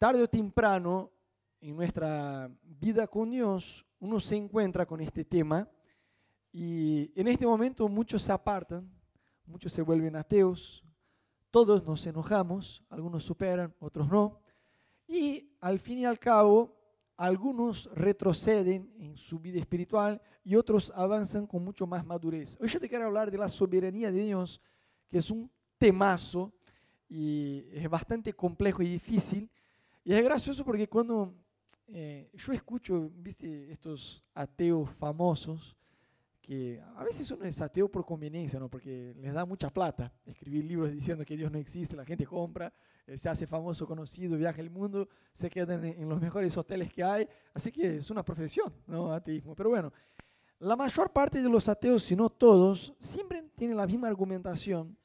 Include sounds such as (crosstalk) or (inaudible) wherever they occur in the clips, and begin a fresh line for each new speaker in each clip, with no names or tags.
tarde o temprano en nuestra vida con Dios, uno se encuentra con este tema y en este momento muchos se apartan, muchos se vuelven ateos, todos nos enojamos, algunos superan, otros no, y al fin y al cabo algunos retroceden en su vida espiritual y otros avanzan con mucho más madurez. Hoy yo te quiero hablar de la soberanía de Dios, que es un temazo y es bastante complejo y difícil. Y es gracioso porque cuando eh, yo escucho, viste, estos ateos famosos, que a veces uno es ateo por conveniencia, ¿no? porque les da mucha plata escribir libros diciendo que Dios no existe, la gente compra, eh, se hace famoso, conocido, viaja el mundo, se queda en, los mejores hoteles que hay, así que es una profesión, ¿no? Ateísmo. Pero bueno, la mayor parte de los ateos, si no todos, siempre tienen la misma argumentación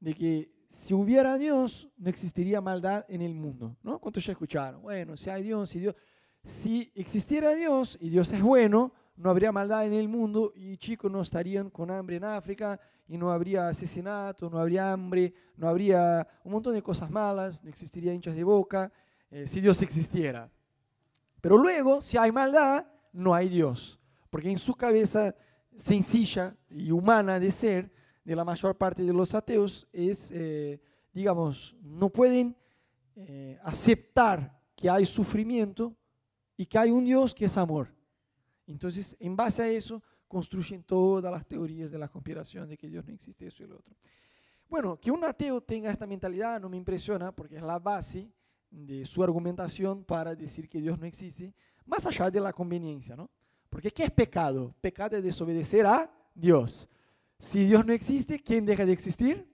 de que si hubiera Dios, no existiría maldad en el mundo, ¿no? ¿Cuántos ya escucharon? Bueno, si hay Dios, si Dios... Si existiera Dios y Dios es bueno, no habría maldad en el mundo y chicos no estarían con hambre en África y no habría asesinato, no habría hambre, no habría un montón de cosas malas, no existiría hinchas de boca, eh, si Dios existiera. Pero luego, si hay maldad, no hay Dios, porque en su cabeza sencilla y humana de ser, de la mayor parte de los ateos, es, eh, digamos, no pueden eh, aceptar que hay sufrimiento y que hay un Dios que es amor. Entonces, en base a eso, construyen todas las teorías de la conspiración de que Dios no existe, eso y lo otro. Bueno, que un ateo tenga esta mentalidad no me impresiona porque es la base de su argumentación para decir que Dios no existe, más allá de la conveniencia, ¿no? Porque ¿qué es pecado? Pecado es desobedecer a Dios. Si Dios no existe, ¿quién deja de existir?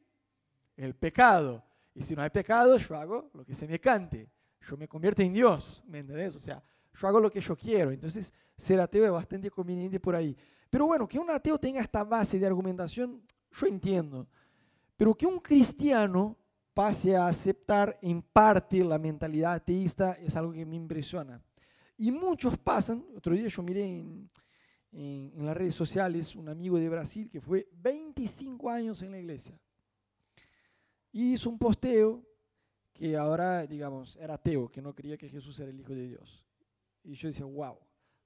El pecado. Y si no hay pecado, yo hago lo que se me cante. Yo me convierto en Dios, ¿me entendés? O sea, yo hago lo que yo quiero. Entonces, ser ateo es bastante conveniente por ahí. Pero bueno, que un ateo tenga esta base de argumentación, yo entiendo. Pero que un cristiano pase a aceptar en parte la mentalidad ateísta es algo que me impresiona. Y muchos pasan, otro día yo miré en, en, las redes sociales un amigo de Brasil que fue 25 años en la iglesia. Y hizo un posteo que ahora, digamos, era ateo, que no creía que Jesús era el Hijo de Dios. Y yo decía, wow,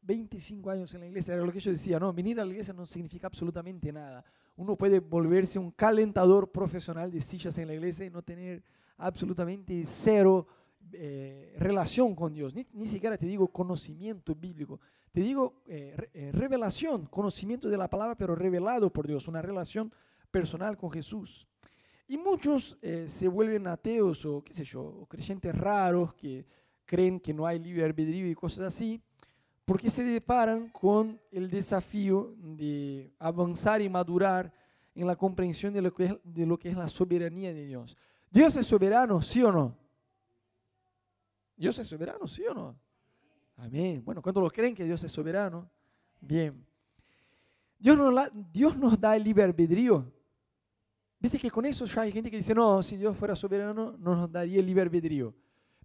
25 años en la iglesia, era lo que yo decía, no, venir a la iglesia no significa absolutamente nada. Uno puede volverse un calentador profesional de sillas en la iglesia y no tener absolutamente cero eh, relación con Dios, ni, ni, siquiera te digo conocimiento bíblico, te digo eh, eh, revelación, conocimiento de la palabra, pero revelado por Dios, una relación personal con Jesús. Y muchos se vuelven ateos o qué sé yo, o creyentes raros que creen que no hay libre albedrío y cosas así, porque se deparan con el desafío de avanzar y madurar en la comprensión de lo que de lo que es la soberanía de Dios. ¿Dios es soberano, sí o no? ¿Dios es soberano, sí o no? Amén. Bueno, ¿cuántos lo creen que Dios es soberano? Bien. Dios nos, Dios nos da el libre albedrío. Viste que con eso ya hay gente que dice, no, si Dios fuera soberano, no nos daría el libre albedrío.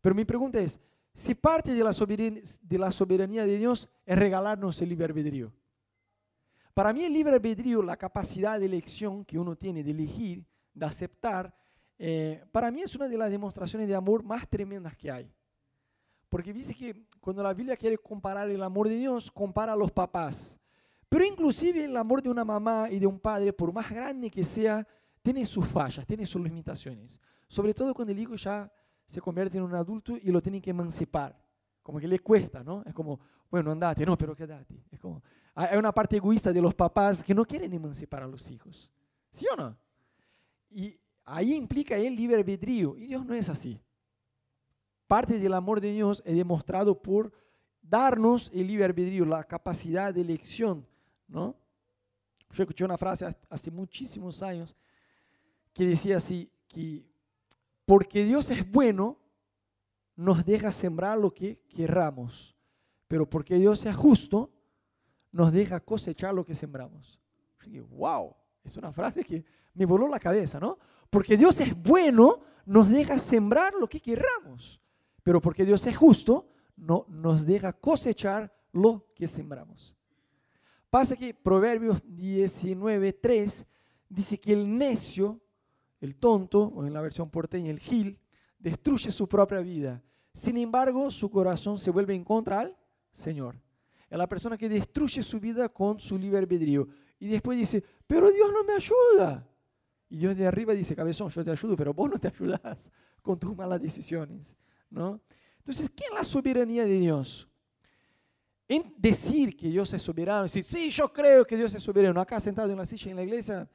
Pero mi pregunta es, si parte de la, soberanía, de la soberanía de Dios es regalarnos el libre albedrío. Para mí el libre albedrío, la capacidad de elección que uno tiene de elegir, de aceptar, eh, para mí es una de las demostraciones de amor más tremendas que hay. Porque dice que cuando la Biblia quiere comparar el amor de Dios, compara a los papás. Pero inclusive el amor de una mamá y de un padre, por más grande que sea, tiene sus fallas, tiene sus limitaciones. Sobre todo cuando el hijo ya se convierte en un adulto y lo tienen que emancipar. Como que le cuesta, ¿no? Es como, bueno, andate, no, pero quédate. Es como, hay una parte egoísta de los papás que no quieren emancipar a los hijos. ¿Sí o no? Y ahí implica el libre albedrío. Y Dios no es así. Parte del amor de Dios es demostrado por darnos el libre albedrío, la capacidad de elección, ¿no? Yo escuché una frase hace muchísimos años que decía así, que porque Dios es bueno, nos deja sembrar lo que querramos. Pero porque Dios es justo, nos deja cosechar lo que sembramos. wow, es una frase que me voló la cabeza, ¿no? Porque Dios es bueno, nos deja sembrar lo que querramos. Pero porque Dios es justo, no, nos deja cosechar lo que sembramos. Pasa que Proverbios 19.3 dice que el necio el tonto, o en la versión porteña, el gil, destruye su propia vida. sin embargo su corazón se vuelve en contra al Señor. Es la persona que destruye su vida con su libre albedrío. Y después dice, pero Dios no me ayuda. Y Dios de arriba dice, cabezón, yo te ayudo, pero vos no te ayudas con tus malas decisiones. ¿No? Entonces, ¿qué es la soberanía de Dios? En decir que Dios es soberano, decir, sí, yo creo que Dios es soberano, acá sentado en la silla en la iglesia,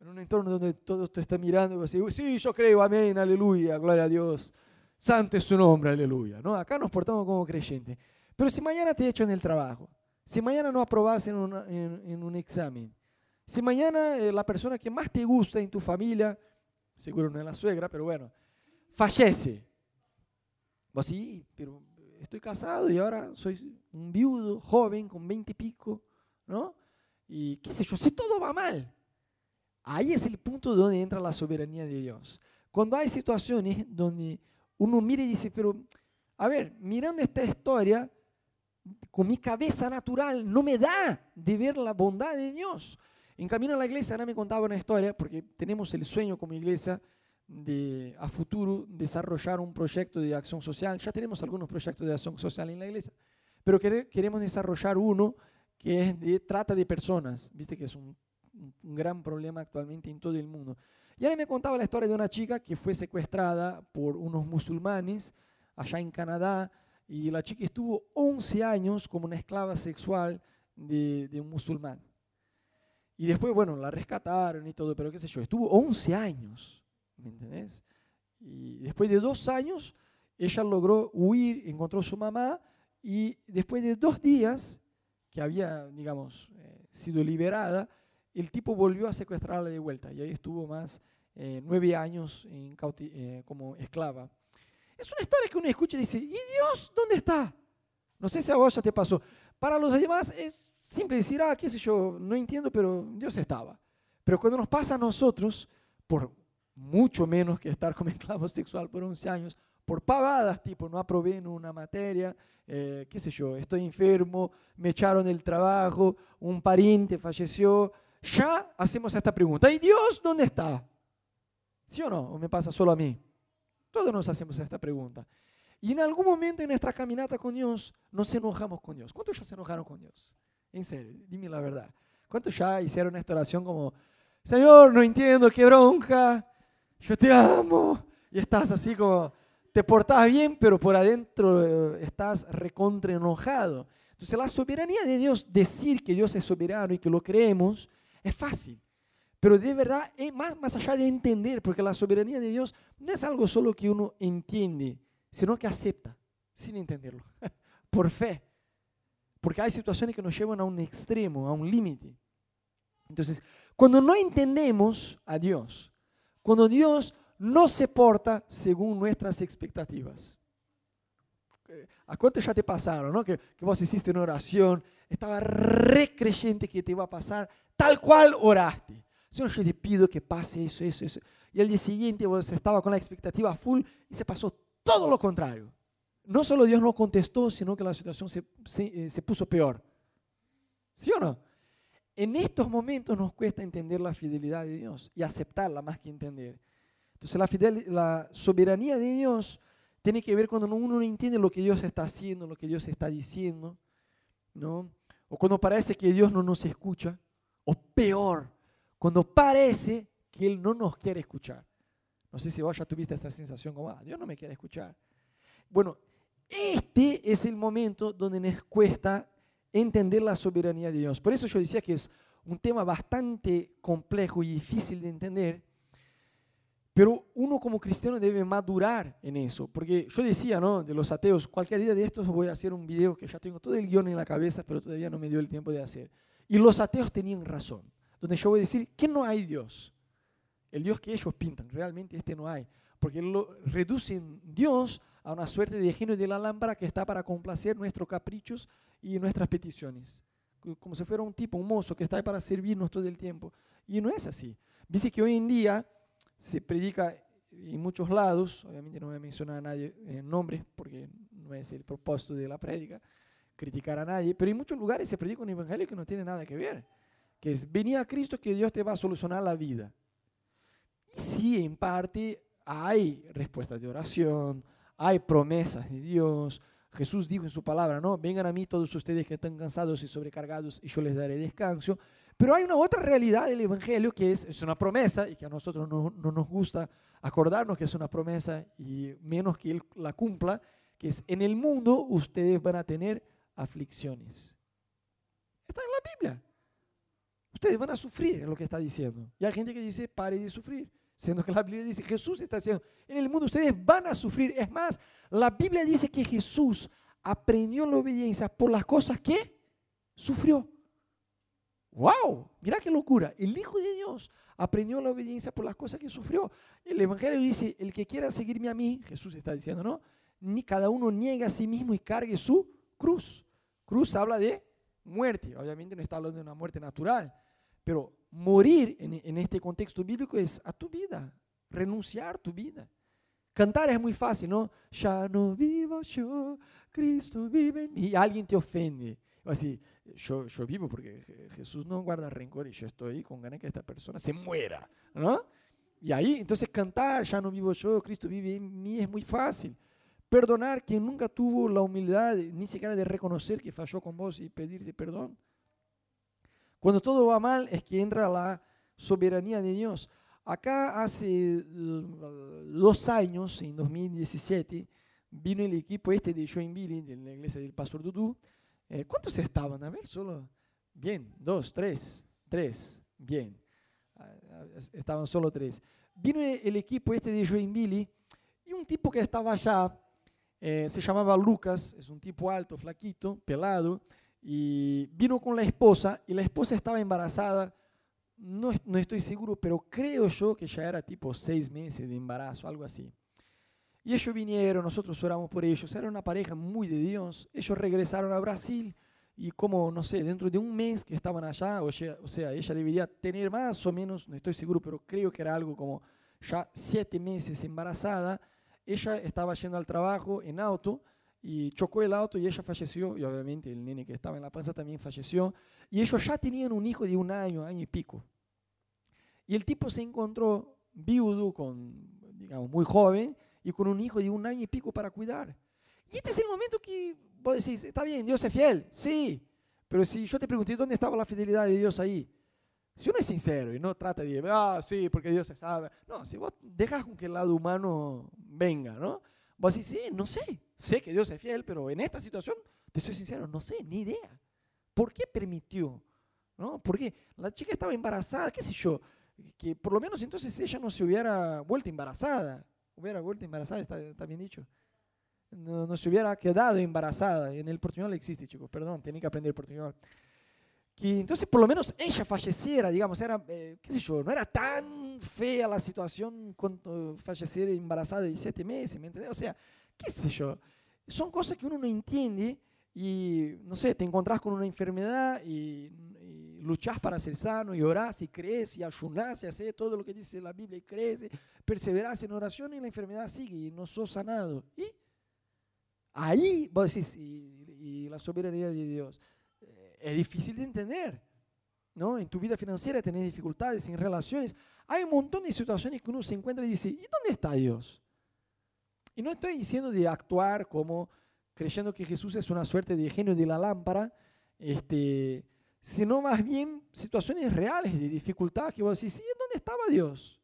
en un entorno donde todo te está mirando, y decir, sí, yo creo, amén, aleluya, gloria a Dios, santo es su nombre, aleluya. ¿no? Acá nos portamos como creyentes. Pero si mañana te echan el trabajo, si mañana no aprobas en, en, un examen, si mañana eh, la persona que más te gusta en tu familia, seguro no es la suegra, pero bueno, fallece, vos sí, pero estoy casado y ahora soy un viudo, joven, con 20 y pico, ¿no? Y qué sé yo, si todo va mal. Ahí es el punto donde entra la soberanía de Dios. Cuando hay situaciones donde uno mira y dice, pero, a ver, mirando esta historia, con mi cabeza natural no me da de ver la bondad de Dios. En camino a la iglesia, ahora me contaba una historia, porque tenemos el sueño como iglesia de a futuro desarrollar un proyecto de acción social. Ya tenemos algunos proyectos de acción social en la iglesia, pero queremos desarrollar uno que es de trata de personas, viste que es un, gran problema actualmente en todo el mundo. Y ahora me contaba la historia de una chica que fue secuestrada por unos musulmanes allá en Canadá y la chica estuvo 11 años como una esclava sexual de, de un musulmán. Y después, bueno, la rescataron y todo, pero qué sé yo, estuvo 11 años ¿me entendés? Y después de dos años, ella logró huir, encontró a su mamá y después de dos días que había, digamos, eh, sido liberada, el tipo volvió a secuestrarla de vuelta y ahí estuvo más eh, nueve años en eh, como esclava. Es una historia que uno escucha y dice, ¿y Dios dónde está? No sé si a vos ya te pasó. Para los demás es simple decir, ah, qué sé yo, no entiendo, pero Dios estaba. Pero cuando nos pasa a nosotros, por mucho menos que estar como esclavo sexual por 11 años, por pavadas, tipo, no aprobé en una materia, eh, qué sé yo, estoy enfermo, me echaron del trabajo, un pariente falleció, ya hacemos esta pregunta, ¿y Dios dónde está? ¿Sí o no? ¿O me pasa solo a mí? Todos nos hacemos esta pregunta. Y en algún momento en nuestra caminata con Dios nos enojamos con Dios. ¿Cuántos ya se enojaron con Dios? En serio, dime la verdad. ¿Cuántos ya hicieron esta oración como, Señor, no entiendo, qué bronca, yo te amo. Y estás así como, te portás bien, pero por adentro eh, estás recontra enojado. Entonces la soberanía de Dios, decir que Dios es soberano y que lo creemos, es fácil. Pero de verdad, es más, más allá de entender, porque la soberanía de Dios no es algo solo que uno entiende, sino que acepta, sin entenderlo, (laughs) por fe. Porque hay situaciones que nos llevan a un extremo, a un límite. Entonces, cuando no entendemos a Dios, cuando Dios no se porta según nuestras expectativas. ¿A cuánto ya te pasaron? ¿no? Que, vos hiciste una oración, estaba re creyente que te iba a pasar tal cual oraste. Señor, yo te pido que pase eso, eso, eso. Y el día siguiente vos estaba con la expectativa full y se pasó todo lo contrario. No solo Dios no contestó, sino que la situación se, se, eh, se puso peor. ¿Sí o no? En estos momentos nos cuesta entender la fidelidad de Dios y aceptarla más que entender. Entonces la, la soberanía de Dios tiene que ver cuando uno no entiende lo que Dios está haciendo, lo que Dios está diciendo, ¿no? O cuando parece que Dios no nos escucha, o peor, cuando parece que Él no nos quiere escuchar. No sé si vos ya tuviste esta sensación como, ah, Dios no me quiere escuchar. Bueno, este es el momento donde nos cuesta entender la soberanía de Dios. Por eso yo decía que es un tema bastante complejo y difícil de entender, pero uno como cristiano debe madurar en eso, porque yo decía, ¿no? De los ateos, cualquier día de estos voy a hacer un video que ya tengo todo el guion en la cabeza, pero todavía no me dio el tiempo de hacer. Y los ateos tenían razón, donde yo voy a decir que no hay Dios. El Dios que ellos pintan, realmente este no hay, porque lo reducen Dios a una suerte de genio de la lámpara que está para complacer nuestros caprichos y nuestras peticiones. Como si fuera un tipo, un mozo que está ahí para servirnos todo el tiempo. Y no es así. Viste que hoy en día se predica en muchos lados, obviamente no voy a mencionar a nadie en nombre, porque no es el propósito de la prédica, criticar a nadie, pero en muchos lugares se predica un evangelio que no tiene nada que ver, que es venir a Cristo que Dios te va a solucionar la vida. Y sí, en parte hay respuestas de oración, hay promesas de Dios. Jesús dijo en su palabra, ¿no? Vengan a mí todos ustedes que están cansados y sobrecargados y yo les daré descanso. Pero hay una otra realidad del Evangelio que es, es una promesa y que a nosotros no, no, nos gusta acordarnos que es una promesa y menos que Él la cumpla, que es en el mundo ustedes van a tener aflicciones. Está en la Biblia. Ustedes van a sufrir en lo que está diciendo. Y hay gente que dice, pare de sufrir. Siendo que la Biblia dice, Jesús está diciendo, en el mundo ustedes van a sufrir. Es más, la Biblia dice que Jesús aprendió la obediencia por las cosas que sufrió. ¡Wow! Mira qué locura. El Hijo de Dios aprendió la obediencia por las cosas que sufrió. El Evangelio dice, el que quiera seguirme a mí, Jesús está diciendo, ¿no? Ni cada uno niega a sí mismo y cargue su cruz. Cruz habla de muerte. Obviamente no está hablando de una muerte natural, pero morir en, este contexto bíblico es a tu vida, renunciar tu vida. Cantar es muy fácil, ¿no? Ya no vivo yo, Cristo vive en mí. Y alguien te ofende. Así, yo, yo vivo porque Jesús no guarda rencor y yo estoy con ganas que esta persona se muera, ¿no? Y ahí, entonces cantar, ya no vivo yo, Cristo vive en mí, es muy fácil. Perdonar quien nunca tuvo la humildad ni siquiera de reconocer que falló con vos y pedirte perdón. Cuando todo va mal es que entra la soberanía de Dios. Acá hace dos años, en 2017, vino el equipo este de Joinville, de la iglesia del Pastor Dudú. Eh, ¿Cuántos estaban? A ver, solo. Bien, dos, tres, tres, bien. Ah, estaban solo tres. Vino el equipo este de Joinville y un tipo que estaba allá, eh, se llamaba Lucas, es un tipo alto, flaquito, pelado, y vino con la esposa y la esposa estaba embarazada. No, no, estoy seguro, pero creo yo que ya era tipo seis meses de embarazo, algo así. Y ellos vinieron, nosotros oramos por ellos, era una pareja muy de Dios. Ellos regresaron a Brasil y como, no sé, dentro de un mes que estaban allá, o sea, o sea, ella debería tener más o menos, no estoy seguro, pero creo que era algo como ya siete meses embarazada. Ella estaba yendo al trabajo en auto y chocó el auto y ella falleció, y obviamente el nene que estaba en la panza también falleció, y ellos ya tenían un hijo de un año, año y pico. Y el tipo se encontró viudo, con, digamos, muy joven, y con un hijo de un año y pico para cuidar. Y este es el momento que vos decís, está bien, Dios es fiel, sí, pero si yo te pregunté dónde estaba la fidelidad de Dios ahí, si uno es sincero y no trata de, ah, sí, porque Dios sabe, no, si vos dejas con que el lado humano venga, ¿no? Vos decís, sí, no sé, sé que Dios es fiel, pero en esta situación, te soy sincero, no sé, ni idea. ¿Por qué permitió? ¿No? Porque la chica estaba embarazada, qué sé yo, que por lo menos entonces ella no se hubiera vuelto embarazada. Hubiera vuelto embarazada, está, bien dicho. No, no, se hubiera quedado embarazada. En el portuñol existe, chicos, perdón, tienen que aprender portuñol. Que entonces por lo menos ella falleciera, digamos, era, eh, qué sé yo, no era tan fea la situación cuando fallecer embarazada de siete meses, ¿me entiendes? O sea, qué sé yo, son cosas que uno no entiende y, no sé, te encontrás con una enfermedad y, luchás para ser sano y orás y crees y ayunás y haces todo lo que dice la Biblia y crees, y perseverás en oración y la enfermedad sigue y no sos sanado. Y ahí vos decís, y, la soberanía de Dios, eh, es difícil de entender. ¿no? En tu vida financiera tenés dificultades, en relaciones. Hay un montón de situaciones que uno se encuentra y dice, ¿y dónde está Dios? Y no estoy diciendo de actuar como creyendo que Jesús es una suerte de genio de la lámpara, este, sino más bien situaciones reales de dificultad que vos decís, ¿y dónde estaba Dios?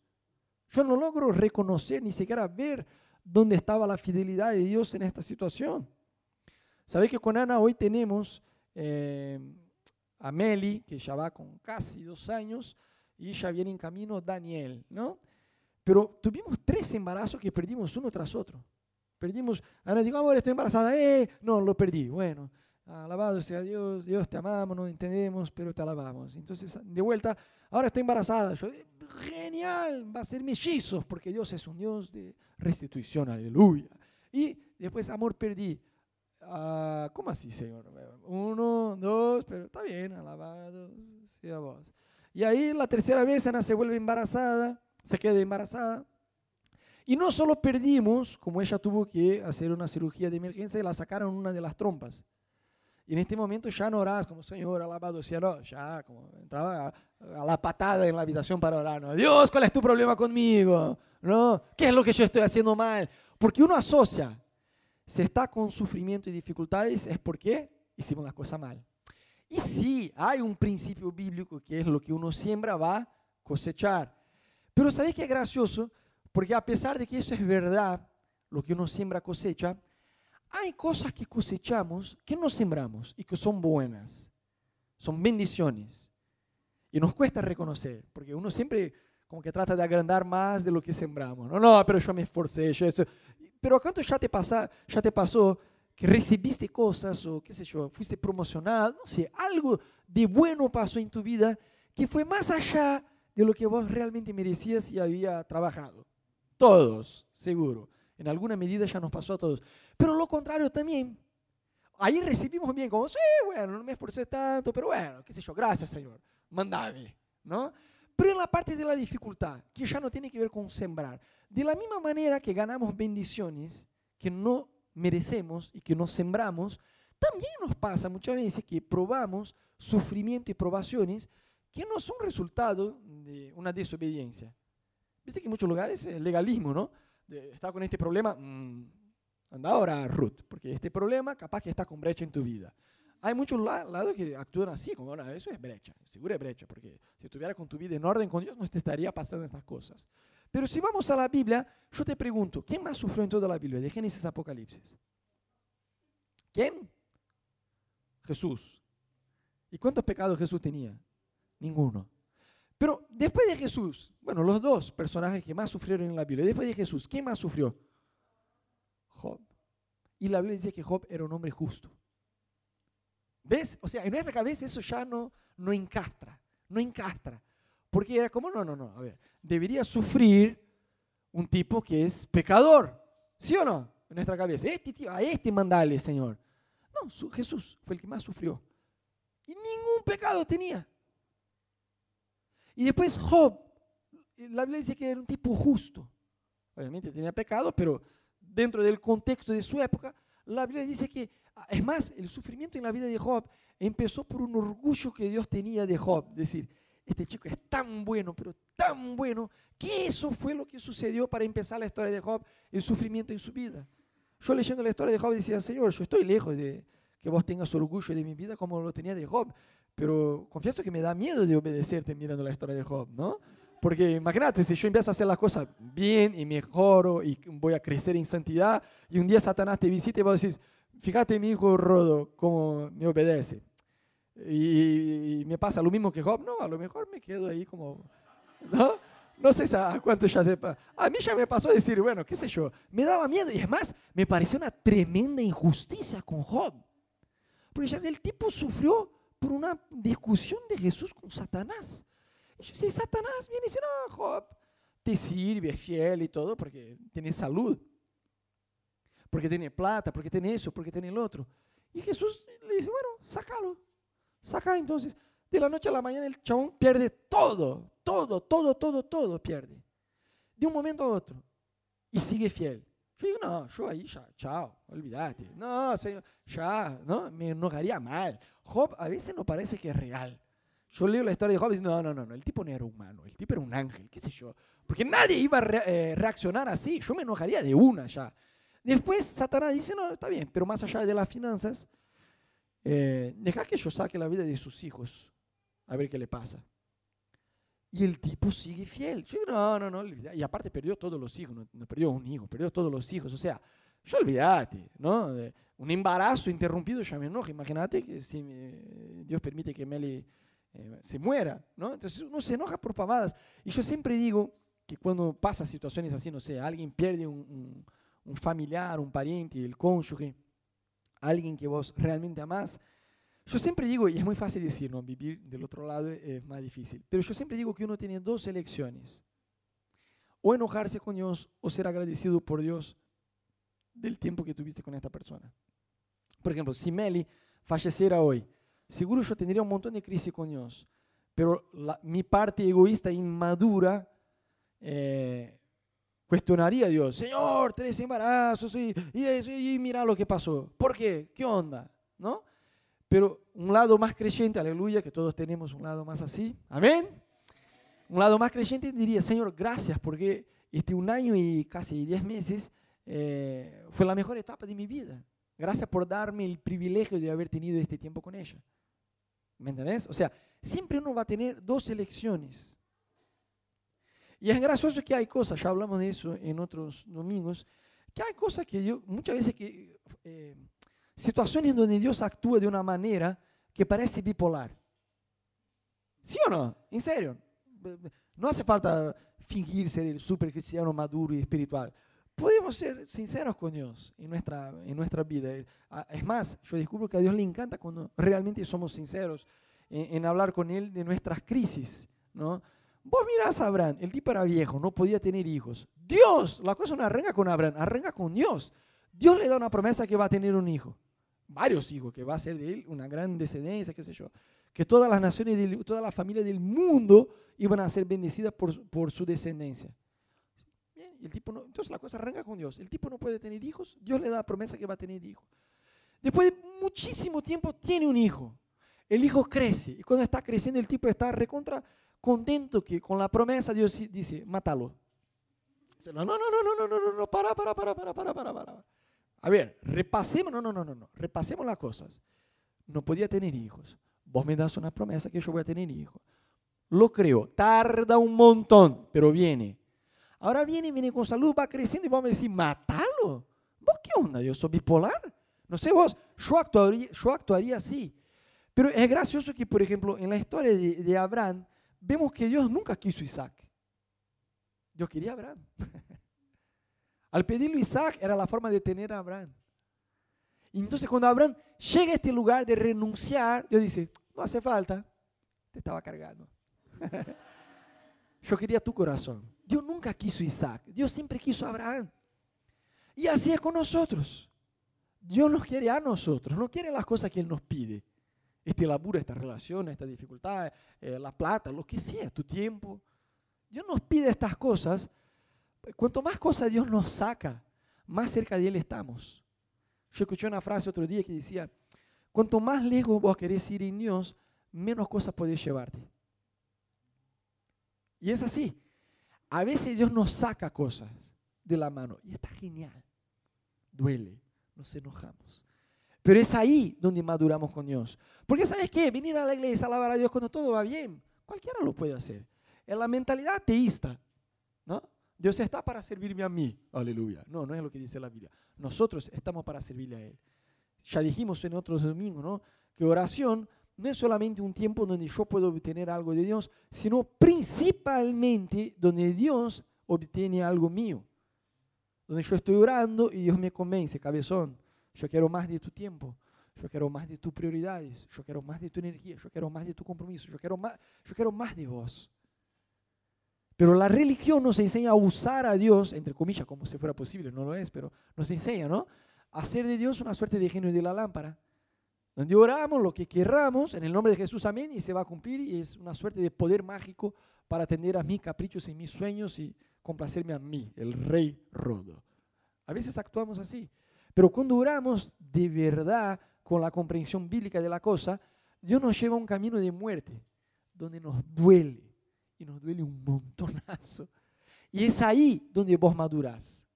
Yo no logro reconocer ni siquiera ver dónde estaba la fidelidad de Dios en esta situación. Sabéis que con Ana hoy tenemos eh, a Meli, que ya va con casi dos años, y ya viene en camino Daniel, ¿no? Pero tuvimos tres embarazos que perdimos uno tras otro. Perdimos, Ana digo, amor, estoy embarazada, eh, no, lo perdí. Bueno, alabado sea Dios, Dios te amamos, no entendemos, pero te alabamos. Entonces, de vuelta, ahora estoy embarazada. Yo, genial, va a ser mellizos, porque Dios es un Dios de restitución, aleluya. Y después, amor, perdí. Ah, ¿Cómo así, Señor? Uno, dos, pero está bien, alabado sea vos. Y ahí la tercera vez Ana se vuelve embarazada se queda embarazada. Y no solo perdimos, como ella tuvo que hacer una cirugía de emergencia, la sacaron una de las trompas. Y en este momento ya no orás como Señor, alabado sea, no, ya como entraba a, la patada en la habitación para orar, no, Dios, ¿cuál es tu problema conmigo? ¿No? ¿Qué es lo que yo estoy haciendo mal? Porque uno asocia, si está con sufrimiento y dificultades es porque hicimos las cosas mal. Y sí, hay un principio bíblico que es lo que uno siembra va a cosechar. Pero ¿sabéis qué es gracioso? Porque a pesar de que eso es verdad, lo que uno siembra cosecha, hay cosas que cosechamos que no sembramos y que son buenas, son bendiciones. Y nos cuesta reconocer, porque uno siempre como que trata de agrandar más de lo que sembramos. No, no, pero yo me esforcé, yo eso. Pero ¿a cuánto ya te, pasa, ya te pasó que recibiste cosas o qué sé yo, fuiste promocionado, no sé, algo de bueno pasó en tu vida que fue más allá de lo que vos realmente merecías y había trabajado? Todos, seguro. En alguna medida ya nos pasó a todos. Pero lo contrario también. Ahí recibimos bien, como, sí, bueno, no me esforcé tanto, pero bueno, qué sé yo, gracias Señor, mandame, ¿no? Pero en la parte de la dificultad, que ya no tiene que ver con sembrar, de la misma manera que ganamos bendiciones que no merecemos y que no sembramos, también nos pasa muchas veces que probamos sufrimiento y probaciones que no son resultado de una desobediencia. Viste que en muchos lugares es legalismo, ¿no? Está con este problema, mm, anda ahora Ruth, porque este problema capaz que está con brecha en tu vida. Hay muchos lados que actúan así, como eso es brecha, seguro es brecha, porque si estuviera con tu vida en orden con Dios no te estaría pasando estas cosas. Pero si vamos a la Biblia, yo te pregunto, ¿quién más sufrió en toda la Biblia, de Génesis a Apocalipsis? ¿Quién? Jesús. ¿Y cuántos pecados Jesús tenía? Ninguno. Pero después de Jesús, bueno, los dos personajes que más sufrieron en la Biblia, después de Jesús, ¿quién más sufrió? Job. Y la Biblia dice que Job era un hombre justo. ¿Ves? O sea, en nuestra cabeza eso ya no, no encastra, no encastra. Porque era como, no, no, no, a ver, debería sufrir un tipo que es pecador, ¿sí o no? En nuestra cabeza, este tío, a este mandale, Señor. No, Jesús fue el que más sufrió. Y ningún pecado tenía. Y después Job, la Biblia dice que era un tipo justo. Obviamente tenía pecado, pero dentro del contexto de su época, la Biblia dice que es más, el sufrimiento en la vida de Job empezó por un orgullo que Dios tenía de Job. Es decir, este chico es tan bueno, pero tan bueno, que eso fue lo que sucedió para empezar la historia de Job, el sufrimiento en su vida. Yo leyendo la historia de Job decía, Señor, yo estoy lejos de que vos tengas orgullo de mi vida como lo tenía de Job, pero confieso que me da miedo de obedecerte mirando la historia de Job, ¿no? Porque imagínate, si yo empiezo a hacer las cosas bien y mejoro y voy a crecer en santidad, y un día Satanás te visita y vos decís, fíjate mi hijo Rodo, cómo me obedece. Y, me pasa lo mismo que Job, no, a lo mejor me quedo ahí como, ¿no? No sé a cuánto ya te A mí ya me pasó a decir, bueno, qué sé yo, me daba miedo y es más, me pareció una tremenda injusticia con Job. Porque ya el tipo sufrió por una discusión de Jesús con Satanás. Y yo sé, Satanás viene y dice, no, Job, te sirve, es fiel y todo porque tiene salud porque tiene plata, porque tiene eso, porque tiene el otro. Y Jesús le dice, bueno, sácalo, saca entonces. De la noche a la mañana el chabón pierde todo, todo, todo, todo, todo pierde. De un momento a otro. Y sigue fiel. Yo digo, no, yo ahí ya, chao, olvídate. No, señor, ya, ¿no? Me enojaría mal. Job a veces no parece que es real. Yo leo la historia de Job y digo, no, no, no, no, el tipo no era humano, el tipo era un ángel, qué sé yo. Porque nadie iba a eh, reaccionar así. Yo me enojaría de una ya. Después Satanás dice, no, está bien, pero más allá de las finanzas, eh, deja que yo saque la vida de sus hijos, a ver qué le pasa. Y el tipo sigue fiel. Yo digo, no, no, no, y aparte perdió todos los hijos, no, perdió un hijo, perdió todos los hijos. O sea, yo olvídate, ¿no? Un embarazo interrumpido ya me enoja. Imagínate que si Dios permite que Meli eh, se muera, ¿no? Entonces uno se enoja por pavadas. Y yo siempre digo que cuando pasa situaciones así, no sé, alguien pierde un un familiar, un pariente, el cónyuge, alguien que vos realmente amás. Yo siempre digo, y es muy fácil decir, ¿no? vivir del otro lado es más difícil, pero yo siempre digo que uno tiene dos elecciones. O enojarse con Dios o ser agradecido por Dios del tiempo que tuviste con esta persona. Por ejemplo, si Meli falleciera hoy, seguro yo tendría un montón de crisis con Dios, pero mi parte egoísta, inmadura, eh, cuestionaría a Dios, Señor, tres embarazos y, y, mira lo que pasó. ¿Por qué? ¿Qué onda? ¿No? Pero un lado más creyente, aleluya, que todos tenemos un lado más así, amén. Un lado más creyente diría, Señor, gracias porque este un año y casi diez meses eh, fue la mejor etapa de mi vida. Gracias por darme el privilegio de haber tenido este tiempo con ella. ¿Me entendés? O sea, siempre uno va a tener dos elecciones. Y es gracioso que hay cosas, ya hablamos de eso en otros domingos, que hay cosas que yo, muchas veces que, eh, situaciones donde Dios actúa de una manera que parece bipolar. ¿Sí o no? En serio. No hace falta fingir ser el super cristiano maduro y espiritual. Podemos ser sinceros con Dios en nuestra, en nuestra vida. Es más, yo descubro que a Dios le encanta cuando realmente somos sinceros en, hablar con Él de nuestras crisis. ¿no? Vos mirás a Abraham, el tipo era viejo, no podía tener hijos. Dios, la cosa no arranca con Abraham, arranca con Dios. Dios le da una promesa que va a tener un hijo, varios hijos, que va a ser de él una gran descendencia, qué sé yo. Que todas las naciones, todas las familias del mundo iban a ser bendecidas por, por su descendencia. Bien, el tipo no, entonces la cosa arranca con Dios. El tipo no puede tener hijos, Dios le da la promesa que va a tener hijos. Después de muchísimo tiempo tiene un hijo. El hijo crece y cuando está creciendo el tipo está recontra contento que con la promesa Dios dice, mátalo. No, no, no, no, no, no, no, no, para, para, para, para, para, para, para. A ver, repasemos, no, no, no, no, no, repasemos las cosas. No podía tener hijos. Vos me das una promesa que yo voy a tener hijos. Lo creo, tarda un montón, pero viene. Ahora viene, viene con salud, va creciendo y vos me decís, matalo. ¿Vos qué onda? Yo soy bipolar. No sé vos, yo actuaría, yo actuaría así. Pero es gracioso que, por ejemplo, en la historia de, de Abraham, vemos que Dios nunca quiso Isaac. Dios quería a Abraham. (laughs) Al pedirlo Isaac era la forma de tener a Abraham. Y entonces cuando Abraham llega a este lugar de renunciar, Dios dice, no hace falta, te estaba cargando. (laughs) Yo quería tu corazón. Dios nunca quiso Isaac, Dios siempre quiso a Abraham. Y así es con nosotros. Dios nos quiere a nosotros, no quiere las cosas que Él nos pide este laburo, esta relación, esta dificultad, eh, la plata, lo que sea, tu tiempo. Dios nos pide estas cosas. Cuanto más cosas Dios nos saca, más cerca de Él estamos. Yo escuché una frase otro día que decía, cuanto más lejos vos querés ir en Dios, menos cosas podés llevarte. Y es así. A veces Dios nos saca cosas de la mano y está genial. Duele, nos enojamos. Pero es ahí donde maduramos con Dios. Porque sabes qué, venir a la iglesia, alabar a Dios cuando todo va bien, cualquiera lo puede hacer. Es la mentalidad ateísta, ¿no? Dios está para servirme a mí, aleluya. No, no es lo que dice la Biblia. Nosotros estamos para servirle a Él. Ya dijimos en otros domingos, ¿no? Que oración no es solamente un tiempo donde yo puedo obtener algo de Dios, sino principalmente donde Dios obtiene algo mío. Donde yo estoy orando y Dios me convence, cabezón yo quiero más de tu tiempo. Yo quiero más de tus prioridades. Yo quiero más de tu energía. Yo quiero más de tu compromiso. Yo quiero más, yo quiero más de vos. Pero la religión nos enseña a usar a Dios, entre comillas, como si fuera posible, no lo es, pero nos enseña, ¿no? A hacer de Dios una suerte de genio de la lámpara. Donde oramos lo que querramos en el nombre de Jesús, amén, y se va a cumplir y es una suerte de poder mágico para atender a mis caprichos y mis sueños y complacerme a mí, el rey rodo. A veces actuamos así. Pero cuando oramos de verdad, con la comprensión bíblica de la cosa, Dios nos lleva a un camino de muerte, donde nos duele, y nos duele un montonazo. Y es ahí donde vos madurás.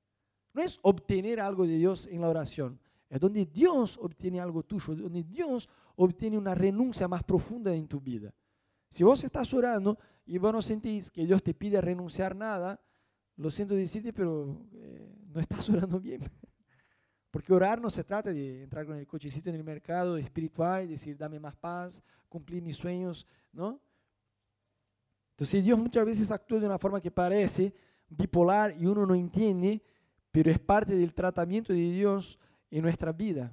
No es obtener algo de Dios en la oración, es donde Dios obtiene algo tuyo, donde Dios obtiene una renuncia más profunda en tu vida. Si vos estás orando y vos no sentís que Dios te pide renunciar nada, lo siento decirte, pero eh, no estás orando bien. (laughs) Porque orar no se trata de entrar con el cochecito en el mercado espiritual y decir, dame más paz, cumplir mis sueños, ¿no? Entonces Dios muchas veces actúa de una forma que parece bipolar y uno no entiende, pero es parte del tratamiento de Dios en nuestra vida.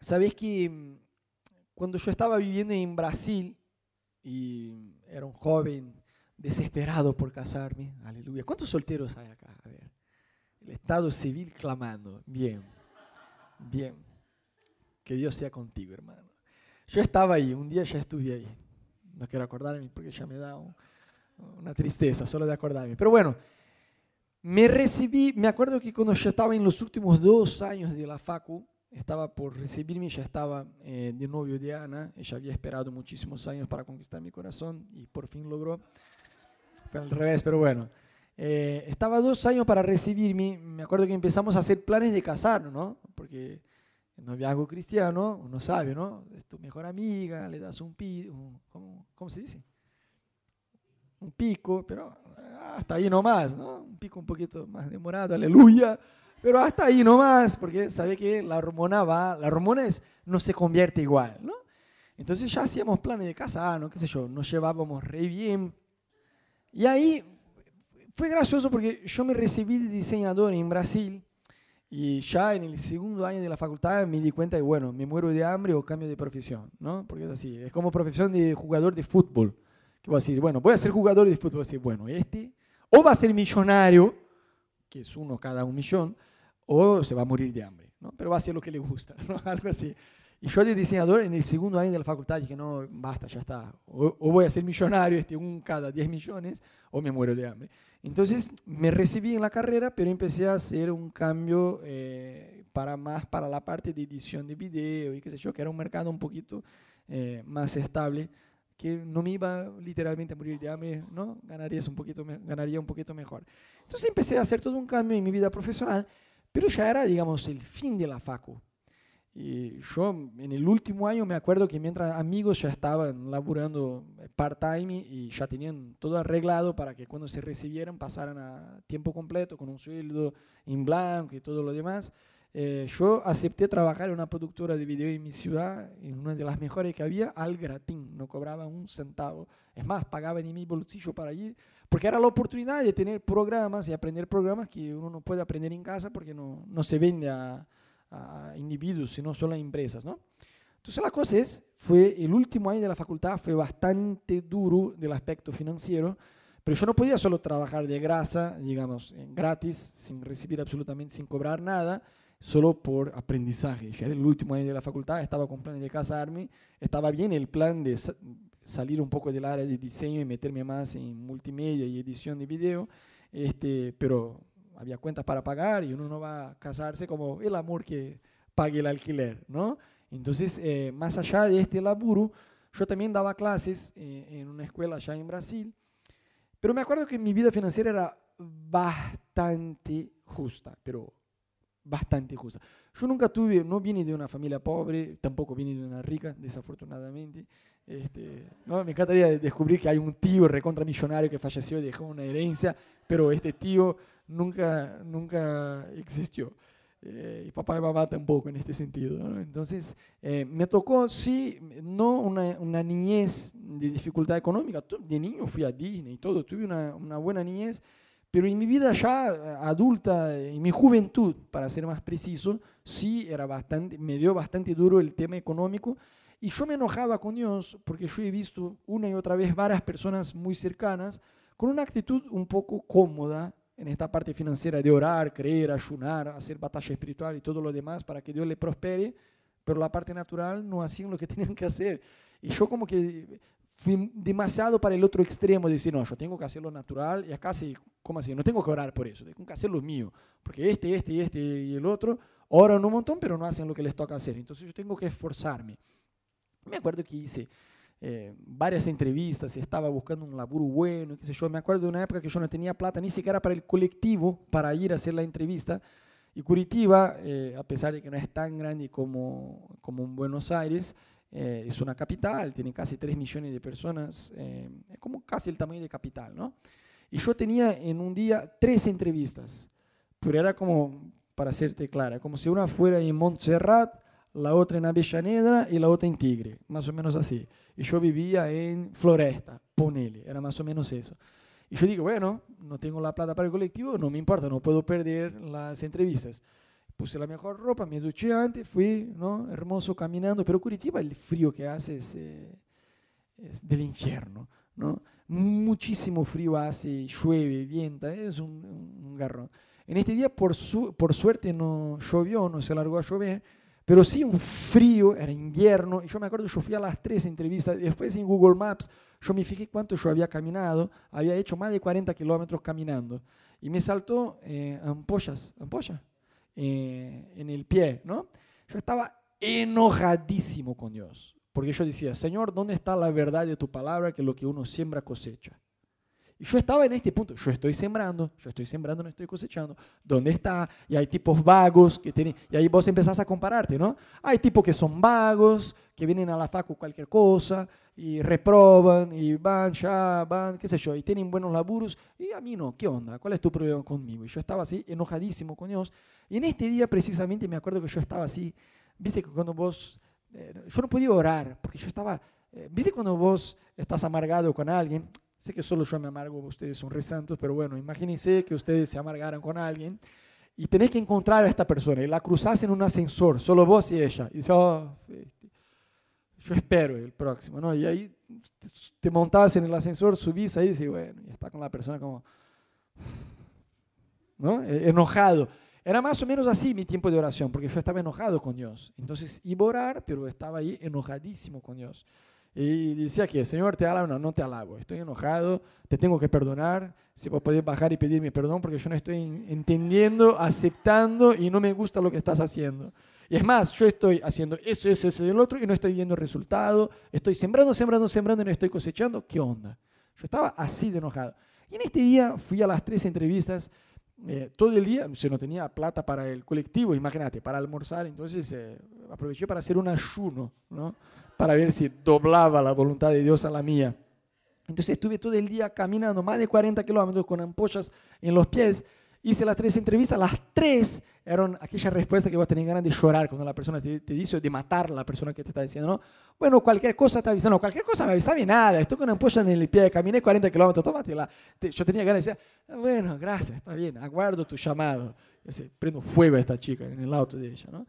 Sabes que mm, cuando yo estaba viviendo en Brasil y era un joven desesperado por casarme, aleluya. ¿Cuántos solteros hay acá? A ver, el Estado civil clamando, bien. Bien. Que Dios sea contigo, hermano. Yo estaba ahí, un día ya estuve ahí. No quiero acordarme porque ya me da una tristeza solo de acordarme. Pero bueno, me recibí, me acuerdo que cuando yo estaba en los últimos dos años de la FACU, estaba por recibirme, ya estaba eh, de novio de Ana, ella había esperado muchísimos años para conquistar mi corazón y por fin logró. Fue al revés, pero bueno. Eh, estaba dos años para recibirme, me acuerdo que empezamos a hacer planes de casarnos, ¿no? Porque el noviazgo cristiano, uno sabe, ¿no? Es tu mejor amiga, le das un pico, ¿cómo, ¿cómo, se dice? Un pico, pero hasta ahí nomás, ¿no? Un pico un poquito más demorado, aleluya, pero hasta ahí nomás, porque sabe que la hormona va, la hormona es, no se convierte igual, ¿no? Entonces ya hacíamos planes de casarnos, qué sé yo, nos llevábamos re bien. Y ahí fue gracioso porque yo me recibí de diseñador en Brasil y ya en el segundo año de la facultad me di cuenta de, bueno, me muero de hambre o cambio de profesión, ¿no? Porque es así, es como profesión de jugador de fútbol. Que vos decís, bueno, voy a ser jugador de fútbol. Decís, bueno, este o va a ser millonario, que es uno cada un millón, o se va a morir de hambre, ¿no? Pero va a ser lo que le gusta, (laughs) ¿no? Algo así. Y yo de diseñador en el segundo año de la facultad dije, no, basta, ya está. O, voy a ser millonario, este, un cada 10 millones, o me muero de hambre. Entonces me recibí en la carrera, pero empecé a hacer un cambio eh, para más para la parte de edición de video y qué sé yo, que era un mercado un poquito eh, más estable, que no me iba literalmente a morir de hambre, ¿no? Ganarías un poquito, ganaría un poquito mejor. Entonces empecé a hacer todo un cambio en mi vida profesional, pero ya era, digamos, el fin de la facu. Y yo en el último año me acuerdo que mientras amigos ya estaban laburando part-time y ya tenían todo arreglado para que cuando se recibieran pasaran a tiempo completo con un sueldo en blanco y todo lo demás, eh, yo acepté trabajar en una productora de video en mi ciudad, en una de las mejores que había, al gratín, no cobraba un centavo. Es más, pagaba en mi bolsillo para ir, porque era la oportunidad de tener programas y aprender programas que uno no puede aprender en casa porque no, no se vende a a individuos, sino solo a empresas. ¿no? Entonces la cosa es, fue el último año de la facultad fue bastante duro del aspecto financiero, pero yo no podía solo trabajar de grasa, digamos, gratis, sin recibir absolutamente, sin cobrar nada, solo por aprendizaje. Ya era el último año de la facultad, estaba con planes de casarme, estaba bien el plan de salir un poco del área de diseño y meterme más en multimedia y edición de video, este, pero había cuentas para pagar y uno no va a casarse como el amor que pague el alquiler, ¿no? Entonces, eh, más allá de este laburo, yo también daba clases eh, en una escuela allá en Brasil, pero me acuerdo que mi vida financiera era bastante justa, pero bastante justa. Yo nunca tuve, no vine de una familia pobre, tampoco vine de una rica, desafortunadamente. Este, ¿no? Me encantaría descubrir que hay un tío recontra millonario que falleció y dejó una herencia, pero este tío nunca, nunca existió. Eh, y papá y mamá tampoco en este sentido. Entonces, eh, me tocó, sí, no una, una, niñez de dificultad económica. De niño fui a Disney y todo, tuve una, una, buena niñez, pero en mi vida ya eh, adulta, en mi juventud, para ser más preciso, sí era bastante, me dio bastante duro el tema económico. Y yo me enojaba con Dios porque yo he visto una y otra vez varias personas muy cercanas con una actitud un poco cómoda en esta parte financiera de orar, creer, ayunar, hacer batalla espiritual y todo lo demás para que Dios le prospere, pero la parte natural no hacían lo que (laughs) tenían que hacer. Y yo como que fui demasiado para el otro extremo de decir, no, yo tengo que hacer lo natural y acá sí, ¿cómo así? No tengo que orar por eso, tengo que hacer lo mío, porque este, este, este y el otro oran un montón, pero no hacen lo que les toca hacer. Entonces yo tengo que esforzarme. Me acuerdo que hice eh, varias entrevistas estaba buscando un laburo bueno, qué sé yo. Me acuerdo de una época que yo no tenía plata ni siquiera para el colectivo para ir a hacer la entrevista. Y Curitiba, eh, a pesar de que no es tan grande como, como en Buenos Aires, eh, es una capital, tiene casi 3 millones de personas, es como casi el tamaño de capital, ¿no? Y yo tenía en un día tres entrevistas, pero era como, para hacerte clara, como si una fuera en Montserrat, la otra en Avellaneda y la otra en Tigre, más o menos así. Y yo vivía en Floresta, ponele, era más o menos eso. Y yo digo, bueno, no tengo la plata para el colectivo, no me importa, no puedo perder las entrevistas. Puse la mejor ropa, me duché antes, fui, ¿no? Hermoso caminando, pero Curitiba el frío que hace es, eh, es del infierno, ¿no? Muchísimo frío hace, llueve, vienta, es un, un garrón. En este día, por, su, por suerte, no llovió, no se largó a llover, pero sí un frío, era invierno, y yo me acuerdo, yo fui a las tres entrevistas, después en Google Maps, yo me fijé cuánto yo había caminado, había hecho más de 40 kilómetros caminando, y me saltó eh, ampollas, ampollas eh, en el pie, ¿no? Yo estaba enojadísimo con Dios, porque yo decía, Señor, ¿dónde está la verdad de tu palabra que lo que uno siembra cosecha? Y yo estaba en este punto, yo estoy sembrando, yo estoy sembrando, no estoy cosechando. ¿Dónde está? Y hay tipos vagos que tienen, y ahí vos empezás a compararte, ¿no? Hay tipos que son vagos, que vienen a la facu cualquier cosa, y reproban, y van, ya, van, qué sé yo, y tienen buenos laburos, y a mí no, ¿qué onda? ¿Cuál es tu problema conmigo? Y yo estaba así, enojadísimo con Dios. Y en este día precisamente me acuerdo que yo estaba así, viste que cuando vos, eh, yo no podía orar, porque yo estaba, eh, viste cuando vos estás amargado con alguien, Sé que solo yo me amargo, ustedes son re santos, pero bueno, imagínense que ustedes se amargaran con alguien y tenés que encontrar a esta persona y la cruzás en un ascensor, solo vos y ella. Y dices, oh, este, yo espero el próximo, ¿no? Y ahí te montás en el ascensor, subís ahí y dices, bueno, y está con la persona como, ¿no? E, enojado. Era más o menos así mi tiempo de oración, porque yo estaba enojado con Dios. Entonces iba a orar, pero estaba ahí enojadísimo con Dios. Y decía que, Señor, te alabo, no, no te alabo, estoy enojado, te tengo que perdonar, si vos podés bajar y pedirme perdón porque yo no estoy entendiendo, aceptando y no me gusta lo que estás haciendo. Y es más, yo estoy haciendo eso, eso, eso y el otro y no estoy viendo resultado, estoy sembrando, sembrando, sembrando y no estoy cosechando, ¿qué onda? Yo estaba así de enojado. Y en este día fui a las tres entrevistas, eh, todo el día, se no tenía plata para el colectivo, imagínate, para almorzar, entonces eh, aproveché para hacer un ayuno, ¿no? Para ver si doblaba la voluntad de Dios a la mía. Entonces estuve todo el día caminando más de 40 kilómetros con ampollas en los pies. Hice las tres entrevistas, las tres eran aquella respuesta que vos tenés ganas de llorar cuando la persona te, dice, de matar a la persona que te está diciendo, ¿no? Bueno, cualquier cosa te avisa, no, cualquier cosa me avisa, nada, estoy con ampollas en el pie, caminé 40 kilómetros, tómatela. Yo tenía ganas de decir, bueno, gracias, está bien, aguardo tu llamado. Yo prendo fuego a esta chica en el auto de ella, ¿no?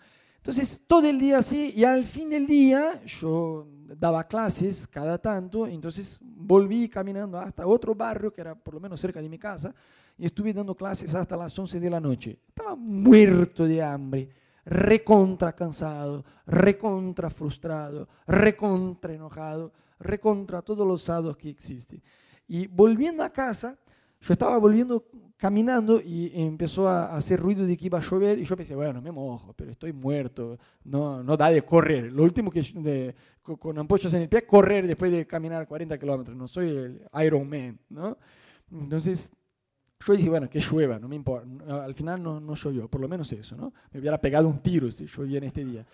Entonces, todo el día así, y al fin del día yo daba clases cada tanto, entonces volví caminando hasta otro barrio que era por lo menos cerca de mi casa, y estuve dando clases hasta las 11 de la noche. Estaba muerto de hambre, recontra cansado, recontra frustrado, recontra enojado, recontra todos los lados que existen. Y volviendo a casa, yo estaba volviendo caminando y empezó a hacer ruido de que iba a llover y yo pensé, bueno, me mojo, pero estoy muerto, no, no da de correr. Lo último que de, con ampollas en el pie, correr después de caminar 40 kilómetros, no soy el Iron Man, ¿no? Entonces yo dije, bueno, que llueva, no me importa. Al final no, no llovió, por lo menos eso, ¿no? Me hubiera pegado un tiro si llovía en este día.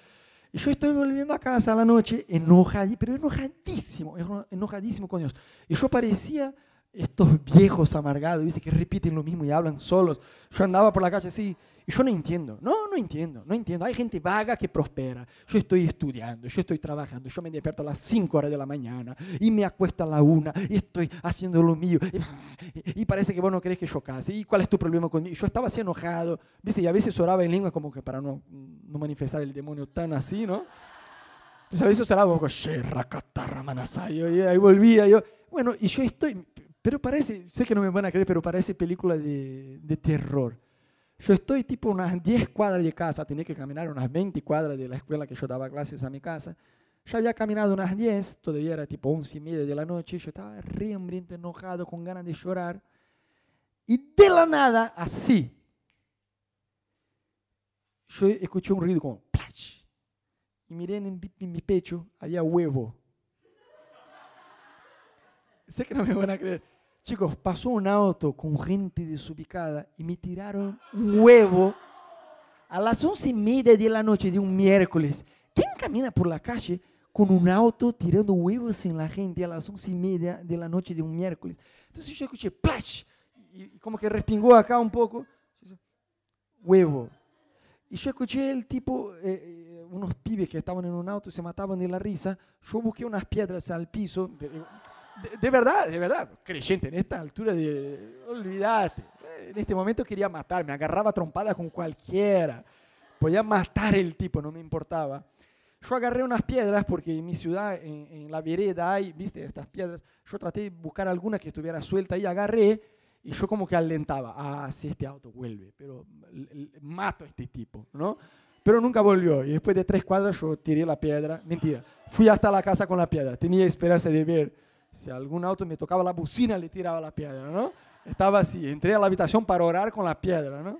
Y yo estoy volviendo a casa a la noche, enojadísimo, pero enojadísimo, enojadísimo con Dios. Y yo parecía estos viejos amargados, ¿viste? que repiten lo mismo y hablan solos. Yo andaba por la calle así y yo no entiendo, no, no entiendo, no entiendo. Hay gente vaga que prospera. Yo estoy estudiando, yo estoy trabajando, yo me despierto a las 5 horas de la mañana y me acuesto a la 1 y estoy haciendo lo mío. Y, parece que vos no querés que yo case. ¿Y cuál es tu problema conmigo? Yo estaba así enojado, ¿viste? Y a veces oraba en lengua como que para no, no manifestar el demonio tan así, ¿no? Entonces a veces oraba como, y ahí volvía yo. Bueno, y yo estoy, pero parece, sé que no me van a creer, pero parece película de, de terror. Yo estoy tipo unas 10 cuadras de casa, tenía que caminar unas 20 cuadras de la escuela que yo daba clases a mi casa. Ya había caminado unas 10, todavía era tipo 11 y media de la noche, yo estaba re hambriento, enojado, con ganas de llorar. Y de la nada, así, yo escuché un ruido como plach. Y miré en, en mi pecho, había huevo. sé que no me van a creer. Chicos, pasó un auto con gente desubicada y me tiraron un huevo a las once y media de la noche de un miércoles. ¿Quién camina por la calle con un auto tirando huevos en la gente a las once y media de la noche de un miércoles? Entonces yo escuché ¡plash! Y como que respingó acá un poco. Huevo. Y yo escuché el tipo, eh, eh, unos pibes que estaban en un auto y se mataban de la risa. Yo busqué unas piedras al piso. De, verdad, de verdad, creyente, en esta altura de, olvídate, en este momento quería matar, me agarraba trompada con cualquiera, podía matar el tipo, no me importaba. Yo agarré unas piedras porque en mi ciudad, en, la vereda hay, viste, estas piedras, yo traté de buscar alguna que estuviera suelta y agarré y yo como que alentaba, ah, si este auto vuelve, pero mato a este tipo, ¿no? Pero nunca volvió y después de tres cuadras yo tiré la piedra, mentira, fui hasta la casa con la piedra, tenía esperanza de ver si algún auto me tocaba la bocina, le tiraba la piedra, ¿no? Estaba así, entré a la habitación para orar con la piedra, ¿no?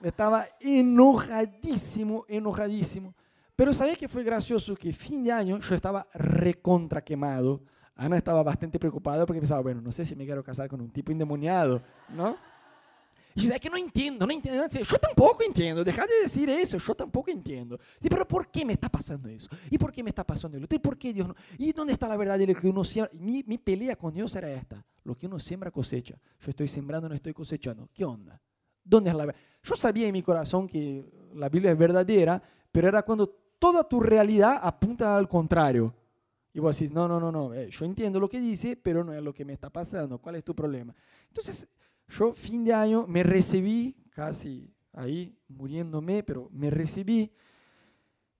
Estaba enojadísimo, enojadísimo. Pero ¿sabía que fue gracioso? Que fin de año yo estaba recontra quemado, Ana estaba bastante preocupada porque pensaba, bueno, no sé si me quiero casar con un tipo endemoniado, ¿no? Y yo, es que no entiendo, no entiendo. Yo tampoco entiendo, deja de decir eso, yo tampoco entiendo. Y, pero ¿por qué me está pasando eso? ¿Y por qué me está pasando eso? ¿Y por qué Dios no? ¿Y dónde está la verdad de lo que uno siembra? Mi, mi pelea con Dios era esta, lo que uno siembra cosecha. Yo estoy sembrando, no estoy cosechando. ¿Qué onda? ¿Dónde es la verdad? Yo sabía en mi corazón que la Biblia es verdadera, pero era cuando toda tu realidad apunta al contrario. Y vos decís, no, no, no, no, eh, yo entiendo lo que dice, pero no es lo que me está pasando. ¿Cuál es tu problema? Entonces, yo fin de año me recibí, casi ahí muriéndome, pero me recibí.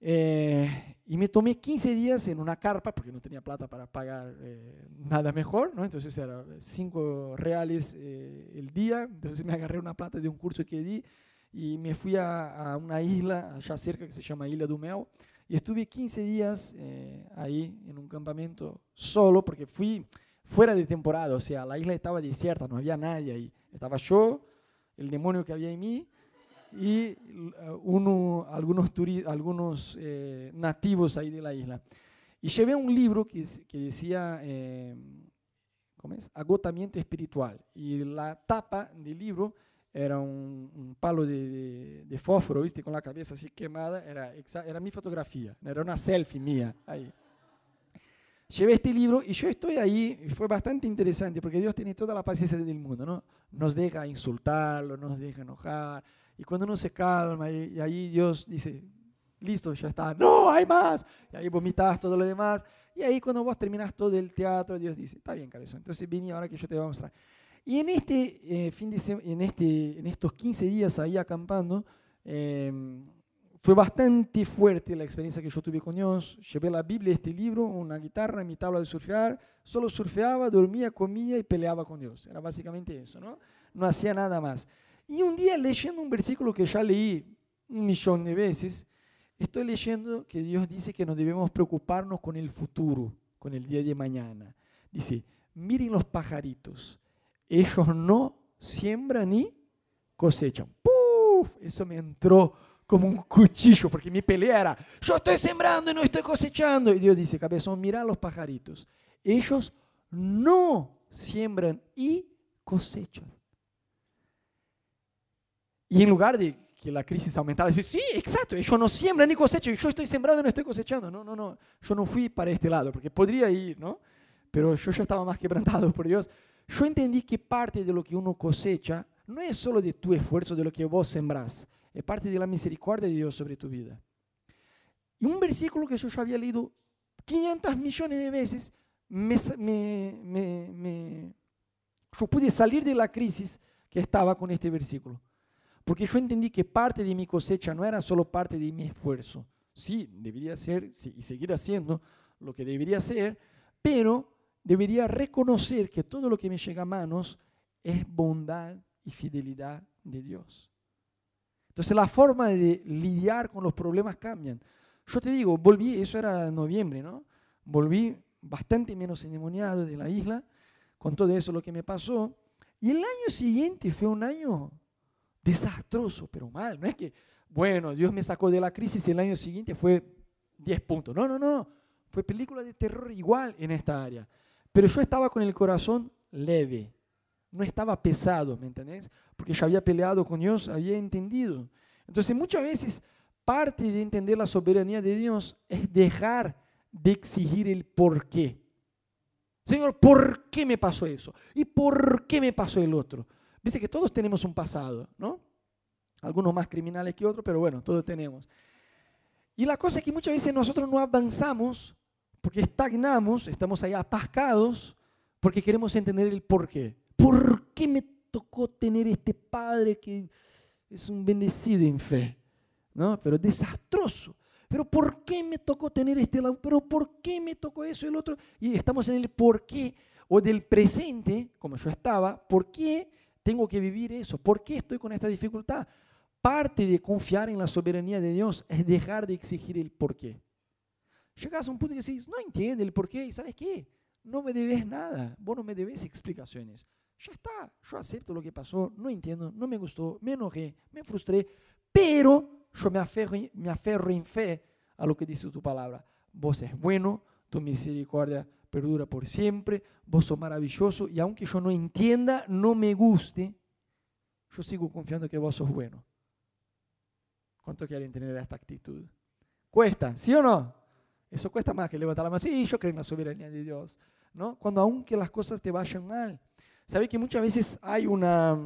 Eh, y me tomé 15 días en una carpa, porque no tenía plata para pagar eh, nada mejor, ¿no? Entonces era 5 reales el día, entonces me agarré una plata de un curso que di y me fui a, a una isla allá cerca que se llama Isla do Mel, y estuve 15 días eh, ahí en un campamento solo, porque fui fuera de temporada, o sea, la isla estaba desierta, no había nadie ahí. Estaba yo, el demonio que había en mí y uh, uno, algunos, algunos eh, nativos ahí de la isla. Y llevé un libro que, que decía, eh, ¿cómo es? Agotamiento espiritual. Y la tapa del libro era un, palo de, de, fósforo, ¿viste? Con la cabeza así quemada, era, era mi fotografía, era una selfie mía ahí. Llevé este libro y yo estoy ahí, y fue bastante interesante porque Dios tiene toda la paciencia del mundo, ¿no? Nos deja insultarlo, nos deja enojar, y cuando uno se calma, y, ahí Dios dice, listo, ya está, no, hay más, y ahí vomitas todo lo demás, y ahí cuando vos terminas todo el teatro, Dios dice, está bien, cabezón, entonces vení ahora que yo te voy a mostrar. Y en, este, eh, fin de en, este, en estos 15 días ahí acampando, em, fue bastante fuerte la experiencia que yo tuve con Dios. Llevé la Biblia, este libro, una guitarra, mi tabla de surfear. Solo surfeaba, dormía, comía y peleaba con Dios. Era básicamente eso, ¿no? No hacía nada más. Y un día leyendo un versículo que ya leí un millón de veces, estoy leyendo que Dios dice que no debemos preocuparnos con el futuro, con el día de mañana. Dice, miren los pajaritos ellos no siembran ni cosechan. ¡Puf! Eso me entró como un cuchillo, porque mi pelea era, yo estoy sembrando y no estoy cosechando. Y Dios dice, cabezón, mira a los pajaritos. Ellos no siembran y cosechan. Y en lugar de que la crisis aumentara, dice, sí, exacto, ellos no siembran ni cosechan, yo estoy sembrando y no estoy cosechando. No, no, no, yo no fui para este lado, porque podría ir, ¿no? Pero yo ya estaba más quebrantado por Dios. Yo entendí que parte de lo que uno cosecha no es solo de tu esfuerzo, de lo que vos sembrás, es parte de la misericordia de Dios sobre tu vida. Y un versículo que yo ya había leído 500 millones de veces, me, me, me, yo pude salir de la crisis que estaba con este versículo. Porque yo entendí que parte de mi cosecha no era solo parte de mi esfuerzo. Sí, debería ser y seguir haciendo lo que debería ser, pero debería reconocer que todo lo que me llega a manos es bondad y fidelidad de Dios. Entonces la forma de lidiar con los problemas cambian. Yo te digo, volví, eso era noviembre, ¿no? Volví bastante menos endemoniado de la isla, con todo eso lo que me pasó. Y el año siguiente fue un año desastroso, pero mal. No es que, bueno, Dios me sacó de la crisis y el año siguiente fue 10 puntos. No, no, no. Fue película de terror igual en esta área. Pero yo estaba con el corazón leve, no estaba pesado, ¿me entendés? Porque ya había peleado con Dios, había entendido. Entonces muchas veces parte de entender la soberanía de Dios es dejar de exigir el por qué. Señor, ¿por qué me pasó eso? ¿Y por qué me pasó el otro? Viste que todos tenemos un pasado, ¿no? Algunos más criminales que otros, pero bueno, todos tenemos. Y la cosa es que muchas veces nosotros no avanzamos porque estagnamos, estamos ahí atascados, porque queremos entender el por qué. ¿Por qué me tocó tener este padre que es un bendecido en fe? ¿no? Pero desastroso. Pero ¿por qué me tocó tener este lado? Pero ¿por qué me tocó eso y el otro? Y estamos en el por qué o del presente, como yo estaba, ¿por qué tengo que vivir eso? ¿Por qué estoy con esta dificultad? Parte de confiar en la soberanía de Dios es dejar de exigir el por qué. Llegas a un punto que decís, no entiende el por qué, y ¿sabes qué? No me debes nada, vos no me debes explicaciones. Ya está, yo acepto lo que pasó, no entiendo, no me gustó, me enojé, me frustré, pero yo me aferro, me aferro en fe a lo que dice tu palabra. Vos es bueno, tu misericordia perdura por siempre, vos sos maravilloso y aunque yo no entienda, no me guste, yo sigo confiando que vos sos bueno. ¿Cuánto quieren tener esta actitud? Cuesta, ¿sí o no? Eso cuesta más que levantar la mano. Sí, yo creo en la soberanía de Dios. ¿no? Cuando aunque las cosas te vayan mal. ¿Sabes que muchas veces hay una...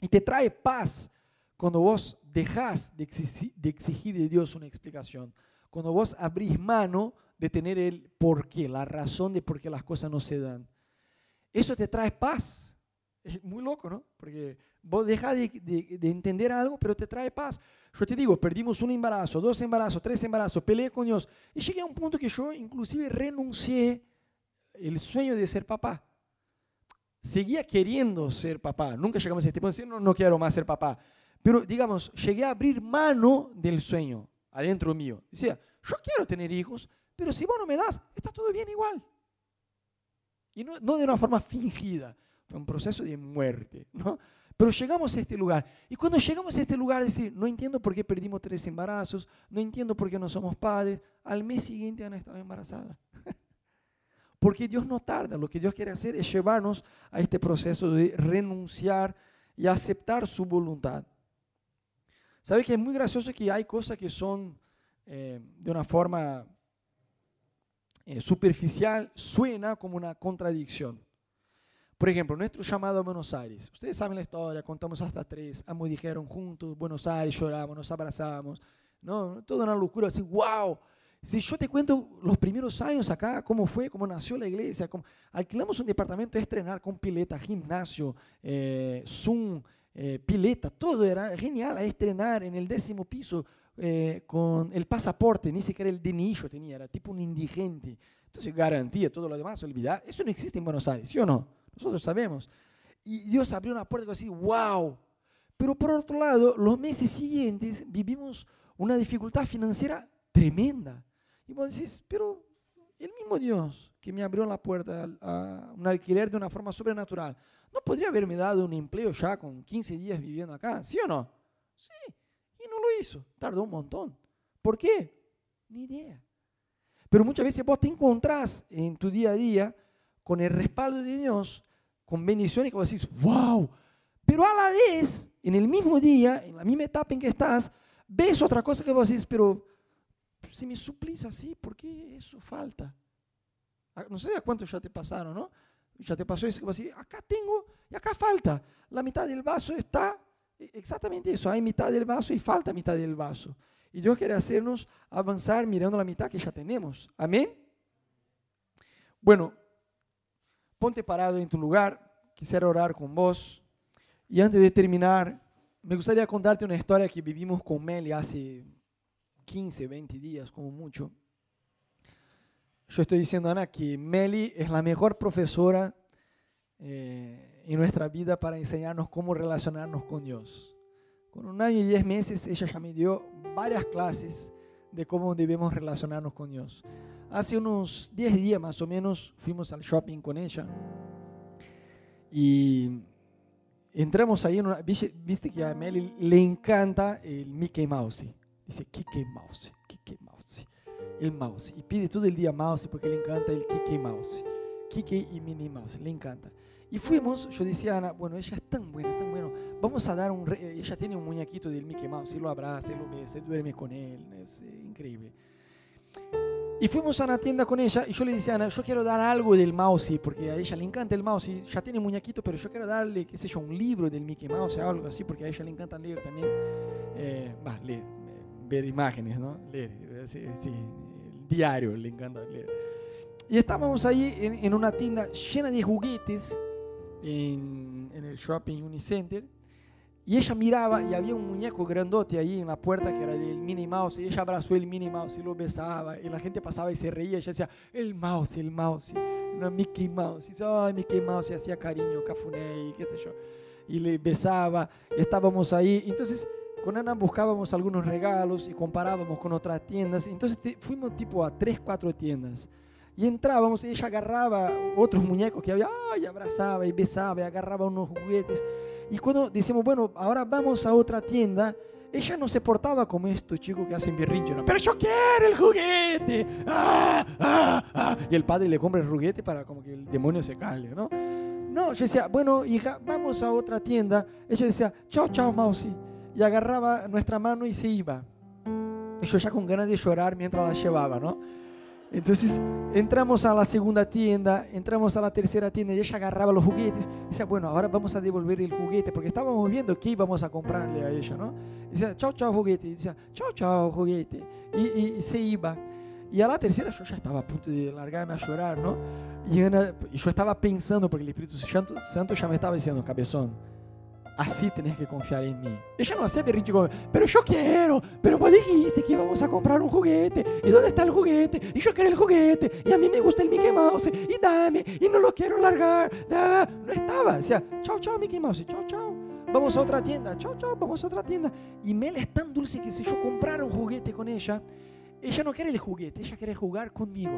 Y te trae paz cuando vos dejás de exigir de Dios una explicación. Cuando vos abrís mano de tener el por qué, la razón de por qué las cosas no se dan. Eso te trae paz. Es muy loco, ¿no? Porque vos dejas de, entender algo, pero te trae paz. Yo te digo, perdimos un embarazo, dos embarazos, tres embarazos, peleé con Dios. Y llegué a un punto que yo inclusive renuncié el sueño de ser papá. Seguía queriendo ser papá. Nunca llegamos a este punto de decir, no, no quiero más ser papá. Pero, digamos, llegué a abrir mano del sueño adentro mío. Decía, yo quiero tener hijos, pero si vos no me das, está todo bien igual. Y no, no de una forma fingida, fue un proceso de muerte, ¿no? Pero llegamos a este lugar. Y cuando llegamos a este lugar, decir, no entiendo por qué perdimos tres embarazos, no entiendo por qué no somos padres, al mes siguiente Ana estaba embarazada. (laughs) Porque Dios no tarda, lo que Dios quiere hacer es llevarnos a este proceso de renunciar y aceptar su voluntad. ¿Sabe que es muy gracioso que hay cosas que son eh, de una forma eh, superficial, suena como una contradicción? Por ejemplo, nuestro llamado a Buenos Aires. Ustedes saben la historia, contamos hasta tres, ambos dijeron juntos, Buenos Aires, lloramos, nos abrazamos. ¿no? Toda una locura, así, wow. Si yo te cuento los primeros años acá, cómo fue, cómo nació la iglesia, cómo, alquilamos un departamento de estrenar con pileta, gimnasio, eh, Zoom, eh, pileta, todo era genial a estrenar en el décimo piso eh, con el pasaporte, ni siquiera el DNI yo tenía, era tipo un indigente. Entonces garantía, todo lo demás, olvidar. Eso no existe en Buenos Aires, ¿sí o no? Nosotros sabemos. Y Dios abrió una puerta así, wow. Pero por otro lado, los meses siguientes vivimos una dificultad financiera tremenda. Y vos decís, pero el mismo Dios que me abrió la puerta a un alquiler de una forma sobrenatural, ¿no podría haberme dado un empleo ya con 15 días viviendo acá? ¿Sí o no? Sí. Y no lo hizo. Tardó un montón. ¿Por qué? Ni idea. Pero muchas veces vos te encontrás en tu día a día con el respaldo de Dios con bendiciones que vos decís, wow, pero a la vez, en el mismo día, en la misma etapa en que estás, ves otra cosa que vos decís, pero si me suplís así, ¿por qué eso falta? Ah, no sé a cuánto ya te pasaron, ¿no? Ya te pasó eso decís, acá tengo y acá falta. La mitad del vaso está e, exactamente eso, hay mitad del vaso y falta mitad del vaso. Y Dios quiere hacernos avanzar mirando la mitad que ya tenemos. Amén. Bueno, ponte parado en tu lugar, quisiera orar con vos. Y antes de terminar, me gustaría contarte una historia que vivimos con Meli hace 15, 20 días, como mucho. Yo estoy diciendo, Ana, que Meli es la mejor profesora eh, en nuestra vida para enseñarnos cómo relacionarnos con Dios. Con un año y diez meses, ella ya me dio varias clases de cómo debemos relacionarnos con Dios. Hace unos 10 días más o menos fuimos al shopping con ella y entramos ahí, una, viste que a Meli le encanta el Mickey Mouse. Dice, Kike Mouse, Kike Mouse, el mouse. Y pide todo el día mouse porque le encanta el Kike Mouse. Kike y Minnie Mouse, le encanta. Y fuimos, yo decía a Ana, bueno, ella es tan buena, tan bueno, vamos a dar un, ella tiene un muñequito del Mickey Mouse, y lo abraza, y lo besa, y duerme con él, es eh, increíble. Y fuimos a una tienda con ella y yo le decía Ana, yo quiero dar algo del mouse, porque a ella le encanta el mouse, ya tiene muñequito, pero yo quiero darle, qué sé yo, un libro del Mickey Mouse algo así, porque a ella le encanta leer también. Eh, va, leer, ver imágenes, ¿no? Leer, sí, sí, el diario le encanta leer. Y estábamos ahí en, en una tienda llena de juguetes en, en el shopping Unicenter y ella miraba y había un muñeco grandote ahí en la puerta que era del Minnie Mouse. Y ella abrazó el Minnie Mouse y lo besaba. Y la gente pasaba y se reía. Y ella decía, el mouse, el mouse. No, Mickey Mouse. Y dice, ay, Mickey Mouse. Y hacía cariño, cafuné y qué sé yo. Y le besaba. Estábamos ahí. Entonces, con Ana buscábamos algunos regalos y comparábamos con otras tiendas. Entonces fuimos tipo a tres, cuatro tiendas. Y entrábamos y ella agarraba otros muñecos que había, y abrazaba y besaba y agarraba unos juguetes. Y cuando decimos, bueno, ahora vamos a otra tienda, ella no se portaba como estos chicos que hacen berrinche, ¿no? pero yo quiero el juguete. ¡Ah, ah, ah! Y el padre le compra el juguete para como que el demonio se calme, ¿no? No, yo decía, bueno, hija, vamos a otra tienda. Ella decía, chao, chao, Mausi. Y agarraba nuestra mano y se iba. Y yo ya con ganas de llorar mientras la llevaba, ¿no? Entonces entramos a la segunda tienda, entramos a la tercera tienda y ella agarraba los juguetes y decía, bueno, ahora vamos a devolver el juguete porque estábamos viendo qué íbamos a comprarle a ella, ¿no? Y decía, chao, chao, juguete. Y decía, chao, chao, juguete. Y, se iba. Y a la tercera yo ya estaba a punto de largarme a llorar, ¿no? Y, yo estaba pensando, porque el Espíritu Santo, Santo ya me estaba diciendo, cabezón, así tenés que confiar en mí. Ella no hacía berrinche pero yo quiero, pero vos dijiste que íbamos a comprar un juguete, ¿y dónde está el juguete? Y yo quiero el juguete, y a mí me gusta el Mickey Mouse, y dame, y no lo quiero largar. No estaba, decía, chao, chao, Mickey Mouse, chao, chao. Vamos a otra tienda, chao, chao, vamos a otra tienda. Y Mel es tan dulce que si yo comprara un juguete con ella, ella no quiere el juguete, ella quiere jugar conmigo.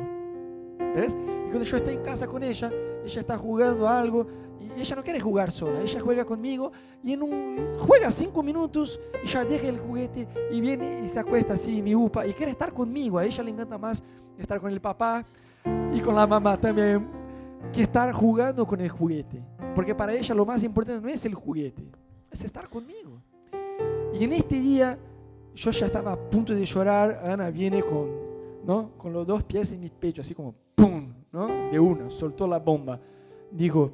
¿Ves? Y cuando yo estoy en casa con ella, ella está jugando algo y ella no quiere jugar sola, ella juega conmigo y en un, juega cinco minutos y ya deja el juguete y viene y se acuesta así, mi upa, y quiere estar conmigo. A ella le encanta más estar con el papá y con la mamá también que estar jugando con el juguete. Porque para ella lo más importante no es el juguete, es estar conmigo. Y en este día yo ya estaba a punto de llorar, Ana viene con, ¿no? con los dos pies en mi pecho, así como ¡pum! ¿no? De una, soltó la bomba. Digo,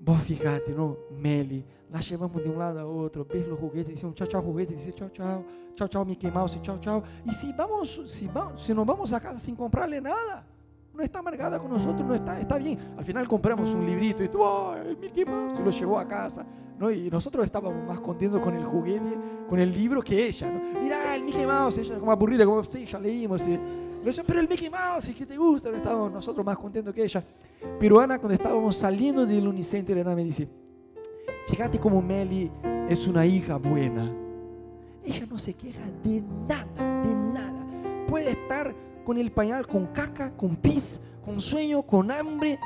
vos fíjate, ¿no? Meli, la llevamos de un lado a los juguetes, dice un chao, chao, juguete, dice chao, chao, chao, chao, Mickey Mouse, chao, chao. Y si vamos, si vamos, si nos vamos a casa sin comprarle nada, no está amargada con nosotros, no está, está bien. Al final compramos un librito y tú, oh, Mickey Mouse, y lo llevó a casa. ¿no? Y nosotros estábamos más contentos con el juguete, con el libro que ella. ¿no? Mira, el Mickey Mouse, ella como aburrida, como, sí, ya leímos. Y, pero el Mickey Mouse, ¿qué te gusta? Estábamos nosotros más contentos que ella. Pero Ana, cuando estábamos saliendo del Unicenter, Ana me dice, fíjate cómo Meli es una hija buena. Ella no se queja de nada, de nada. Puede estar con el pañal con caca, con pis, con sueño, con hambre,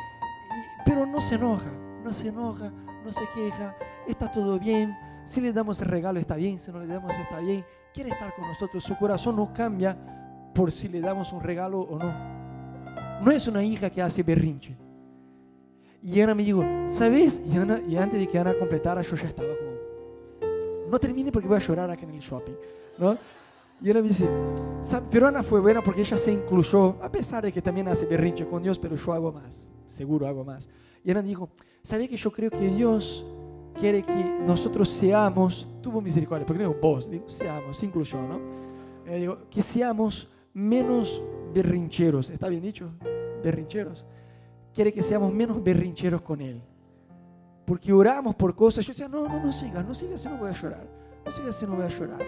pero no se enoja, no se enoja, no se queja, está todo bien. Si le damos el regalo está bien, si no le damos está bien. Quiere estar con nosotros, su corazón no cambia por si le damos un regalo o no. No es una hija que hace berrinche. Y Ana me dijo, ¿sabes? Y, y antes de que Ana completara, yo ya estaba como, no termine porque voy a llorar acá en el shopping. ¿no? Y Ana me dice, pero Ana fue buena porque ella se incluyó, a pesar de que también hace berrinche con Dios, pero yo hago más, seguro hago más. Y Ana dijo, ¿sabes que yo creo que Dios quiere que nosotros seamos, tuvo misericordia, porque digo vos, digo, seamos, se incluyó, ¿no? digo, que seamos menos berrincheros. ¿Está bien dicho? Berrincheros. Quiere que seamos menos berrincheros con Él. Porque oramos por cosas. Yo decía, no, no, no sigas, no sigas, si no voy a llorar. No sigas, si no voy a llorar.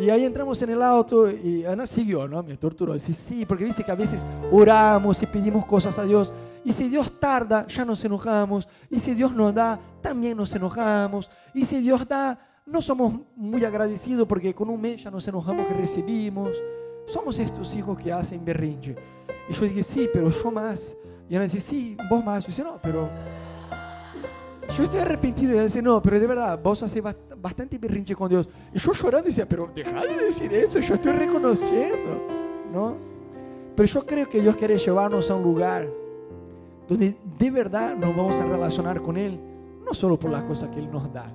Y ahí entramos en el auto y Ana siguió, ¿no? Me torturó. Dice, sí, porque viste que a veces oramos y pedimos cosas a Dios. Y si Dios tarda, ya nos enojamos. Y si Dios nos da, también nos enojamos. Y si Dios da, no somos muy agradecidos porque con un mes ya nos enojamos que recibimos somos estos hijos que hacen berrinche. Y yo dije, sí, pero yo más. Y Ana dice, sí, vos más. Yo dice, no, pero yo estoy arrepentido. Y ella dice, no, pero de verdad, vos haces bastante berrinche con Dios. Y yo llorando decía, pero deja de decir eso, yo estoy reconociendo, ¿no? Pero yo creo que Dios quiere llevarnos a un lugar donde de verdad nos vamos a relacionar con Él, no solo por las cosas que Él nos da,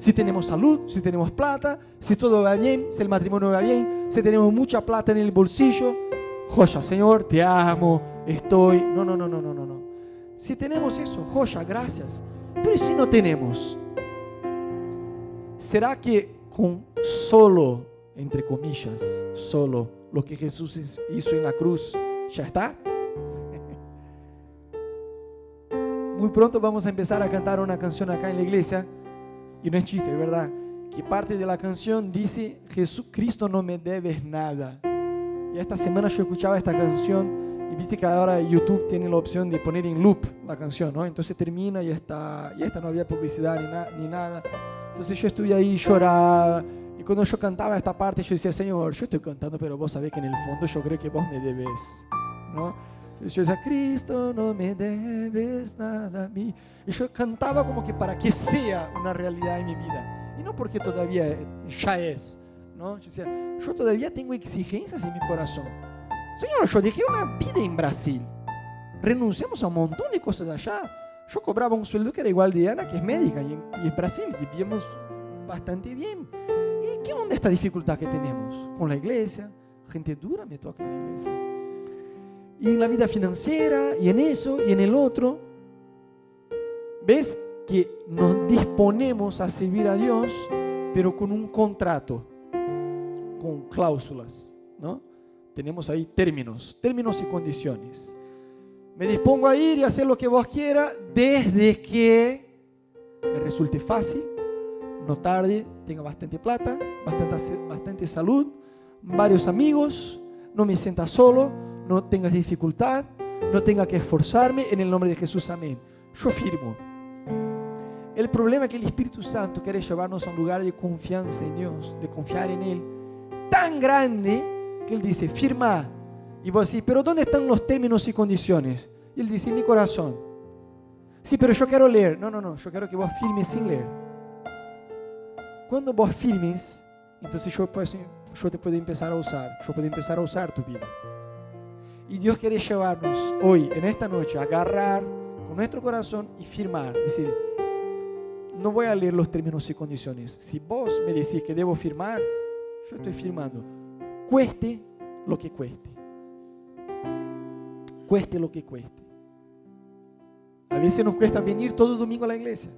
si tenemos salud, si tenemos plata, si todo va bien, si el matrimonio va bien, si tenemos mucha plata en el bolsillo, joya, Señor, te amo, estoy. No, no, no, no, no, no, no. Si tenemos eso, joya, gracias. Pero si no tenemos, ¿será que con solo, entre comillas, solo lo que Jesús hizo en la cruz, ya está? (laughs) Muy pronto vamos a empezar a cantar una canción acá en la iglesia y no es chiste, es verdad, que parte de la canción dice, Jesucristo no me debes nada. Y esta semana yo escuchaba esta canción y viste que ahora YouTube tiene la opción de poner en loop la canción, ¿no? Entonces termina y esta, y esta no había publicidad ni, ni nada. Entonces yo estuve ahí, lloraba. Y cuando yo cantaba esta parte, yo decía, Señor, yo estoy cantando, pero vos sabés que en el fondo yo creo que vos me debes, ¿no? Yo decía, Cristo, no me debes nada a mí. Y yo cantaba como que para que sea una realidad en mi vida. Y no porque todavía eh, ya es, ¿no? Yo, decía, yo todavía tengo exigencias en mi corazón. Señor, yo dejé una vida en Brasil. Renunciamos a un montón de cosas allá. Yo cobraba un sueldo que era igual de Ana, que es médica, y en Brasil vivíamos bastante bien. ¿Y qué onda esta dificultad que tenemos con la iglesia? Gente dura me toca en la iglesia. Y en la vida financiera, y en eso, y en el otro. ¿Ves que nos disponemos a servir a Dios, pero con un contrato, con cláusulas, ¿no? Tenemos ahí términos, términos y condiciones. Me dispongo a ir y hacer lo que vos quieras desde que me resulte fácil, no tarde, tenga bastante plata, bastante, bastante salud, varios amigos, no me sienta solo, no tengas dificultad, no tenga que esforzarme, en el nombre de Jesús, amén. Yo firmo. El problema es que el Espíritu Santo quiere llevarnos a un lugar de confianza en Dios, de confiar en Él, tan grande que Él dice, firma. Y vos decís, pero ¿dónde están los términos y condiciones? Y Él dice, en mi corazón. Sí, pero yo quiero leer. No, no, no, yo quiero que vos firmes sin leer. Cuando vos firmes, entonces yo, yo te puedo empezar a usar, yo puedo empezar a usar tu vida. Y Dios quiere llevarnos hoy, en esta noche, a agarrar con nuestro corazón y firmar. Decir, no voy a leer los términos y condiciones. Si vos me decís que debo firmar, yo estoy firmando. Cueste lo que cueste. Cueste lo que cueste. A veces nos cuesta venir todo domingo a la iglesia.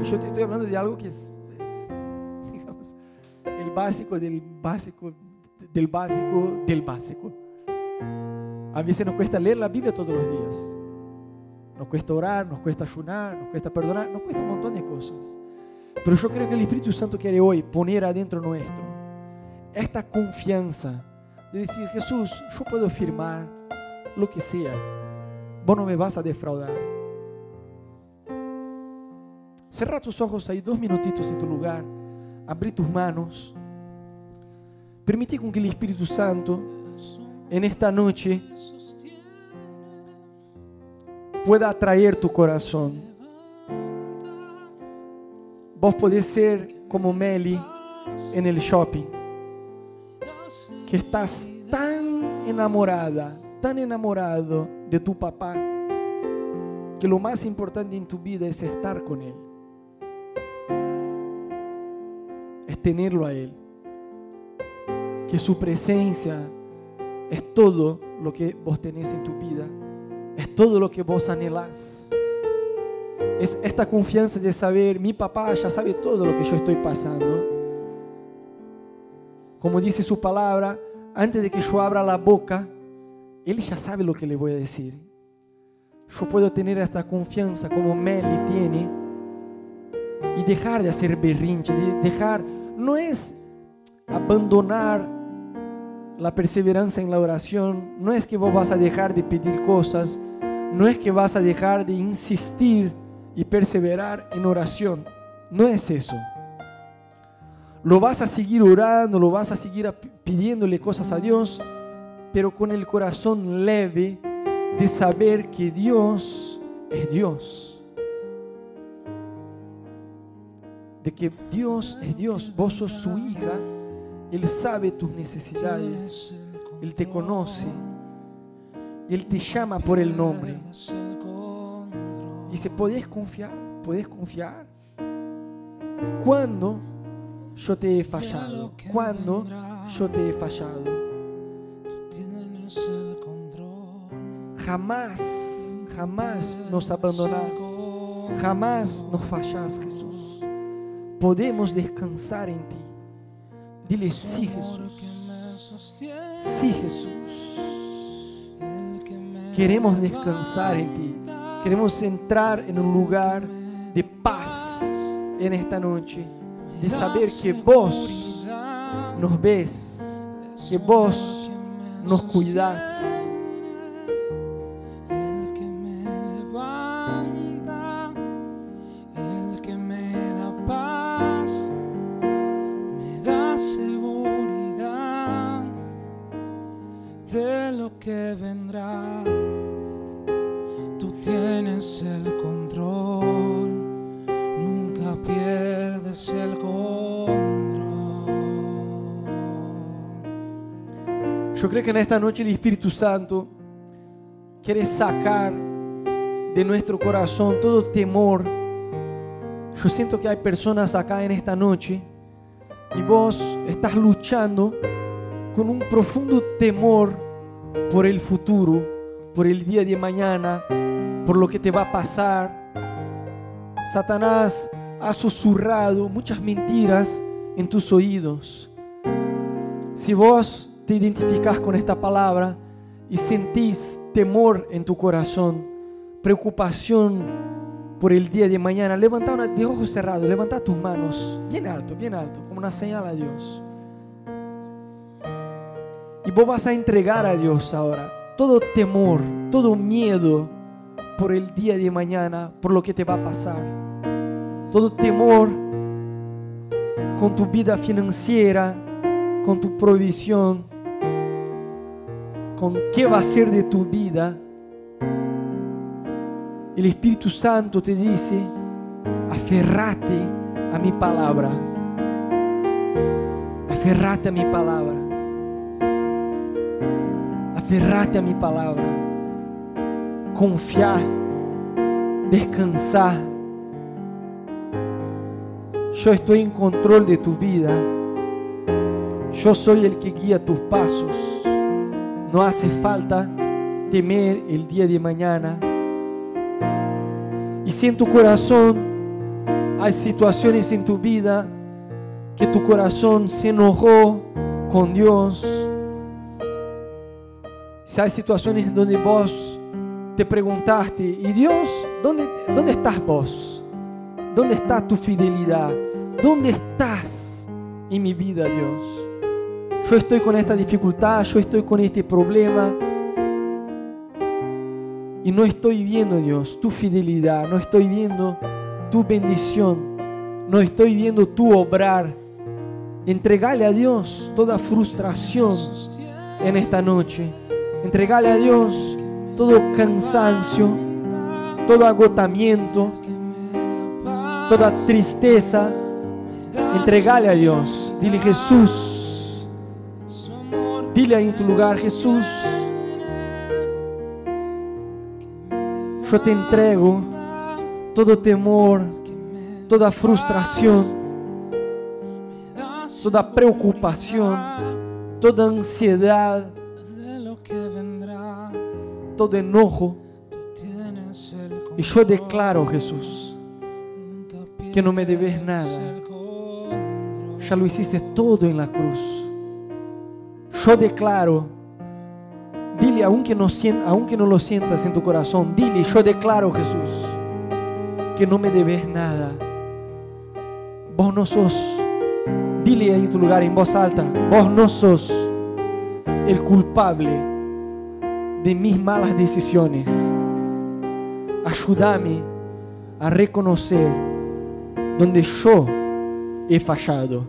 Y yo te estoy hablando de algo que es, (laughs) digamos, el básico del básico, del básico, del básico. A veces nos cuesta leer la Biblia todos los días. Nos cuesta orar, nos cuesta ayunar, nos cuesta perdonar, nos cuesta un montón de cosas. Pero yo creo que el Espíritu Santo quiere hoy poner adentro nuestro esta confianza de decir, Jesús, yo puedo firmar lo que sea. Vos no me vas a defraudar. Cerra tus ojos ahí dos minutitos en tu lugar. Abrí tus manos. Permite con que el Espíritu Santo en esta noche pueda atraer tu corazón. Vos podés ser como Meli en el shopping, que estás tan enamorada, tan enamorado de tu papá, que lo más importante en tu vida es estar con él, es tenerlo a él, que su presencia es todo lo que vos tenés en tu vida es todo lo que vos anhelás. Es esta confianza de saber, mi papá ya sabe todo lo que yo estoy pasando. Como dice su palabra, antes de que yo abra la boca, Él ya sabe lo que le voy a decir. Yo puedo tener esta confianza como Meli tiene y dejar de hacer berrinche, dejar, no es abandonar la perseverancia en la oración no es que vos vas a dejar de pedir cosas, no es que vas a dejar de insistir y perseverar en oración. No es eso. Lo vas a seguir orando, lo vas a seguir pidiéndole cosas a Dios, pero con el corazón leve de saber que Dios es Dios. De que Dios es Dios, vos sos su hija él sabe tus necesidades. Él te conoce. Él te llama por el nombre. Dice, ¿podés confiar? ¿Podés confiar? ¿Cuándo yo te he fallado? ¿Cuándo yo te he fallado? Jamás, jamás nos abandonás. Jamás nos fallás, Jesús. Podemos descansar en ti. Dile sí Jesús. Sí Jesús. Queremos descansar en ti. Queremos entrar en un lugar de paz en esta noche. De saber que vos nos ves. Que vos nos cuidas.
Que
en esta noche el Espíritu Santo quiere sacar de nuestro corazón todo temor. Yo siento que hay personas acá en esta noche y vos estás luchando con un profundo temor por el futuro, por el día de mañana, por lo que te va a pasar. Satanás ha susurrado muchas mentiras en tus oídos. Si vos te identificás con esta palabra y sentís temor en tu corazón, preocupación por el día de mañana, levanta una, de ojos cerrados, levanta tus manos bien alto, bien alto, como una señal a Dios. Y vos vas a entregar a Dios ahora todo temor, todo miedo por el día de mañana, por lo que te va a pasar. Todo temor con tu vida financiera, con tu provisión, con qué va a ser de tu vida. El Espíritu Santo te dice, aferrate a mi palabra. Aferrate a mi palabra. Aferrate a mi palabra. Confiar, descansar. Yo estoy en control de tu vida. Yo soy el que guía tus pasos. No hace falta temer el día de mañana. Y si en tu corazón hay situaciones en tu vida que tu corazón se enojó con Dios, si hay situaciones donde vos te preguntaste, ¿y Dios, dónde, dónde estás vos? ¿Dónde está tu fidelidad? ¿Dónde estás en mi vida, Dios? Yo estoy con esta dificultad, yo estoy con este problema. Y no estoy viendo, Dios, tu fidelidad, no estoy viendo tu bendición, no estoy viendo tu obrar. Entregale a Dios toda frustración en esta noche. Entregale a Dios todo cansancio, todo agotamiento, toda tristeza. Entregale a Dios. Dile Jesús. Dile ahí en tu lugar, Jesús. Yo te entrego todo temor, toda frustración, toda preocupación, toda ansiedad, todo enojo. Y yo declaro, Jesús, que no me debes nada. Ya lo hiciste todo en la cruz. Yo declaro, dile, aunque no, aunque no lo sientas en tu corazón, dile, yo declaro, Jesús, que no me debes nada. Vos no sos, dile ahí en tu lugar en voz alta, vos no sos el culpable de mis malas decisiones. Ayúdame a reconocer donde yo he fallado.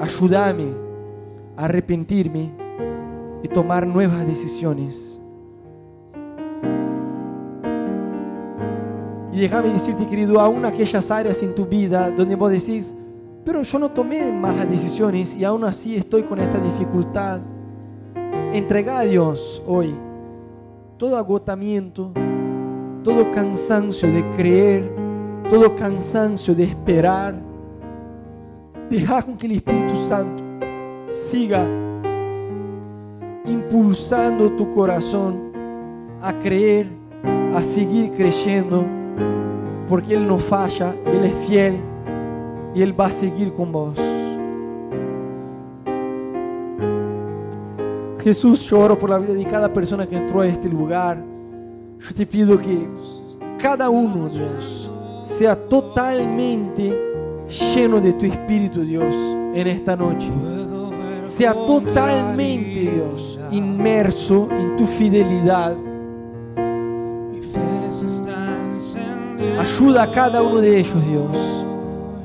Ayúdame arrepentirme y tomar nuevas decisiones. Y déjame decirte, querido, aún aquellas áreas en tu vida donde vos decís, pero yo no tomé malas decisiones y aún así estoy con esta dificultad. Entrega a Dios hoy todo agotamiento, todo cansancio de creer, todo cansancio de esperar. Deja con que el Espíritu Santo siga impulsando tu corazón a creer, a seguir creyendo, porque Él no falla, Él es fiel y Él va a seguir con vos. Jesús, yo oro por la vida de cada persona que entró a este lugar. Yo te pido que cada uno, Dios, sea totalmente lleno de tu Espíritu, Dios, en esta noche. Sea totalmente, Dios, inmerso en tu fidelidad. Ayuda a cada uno de ellos, Dios,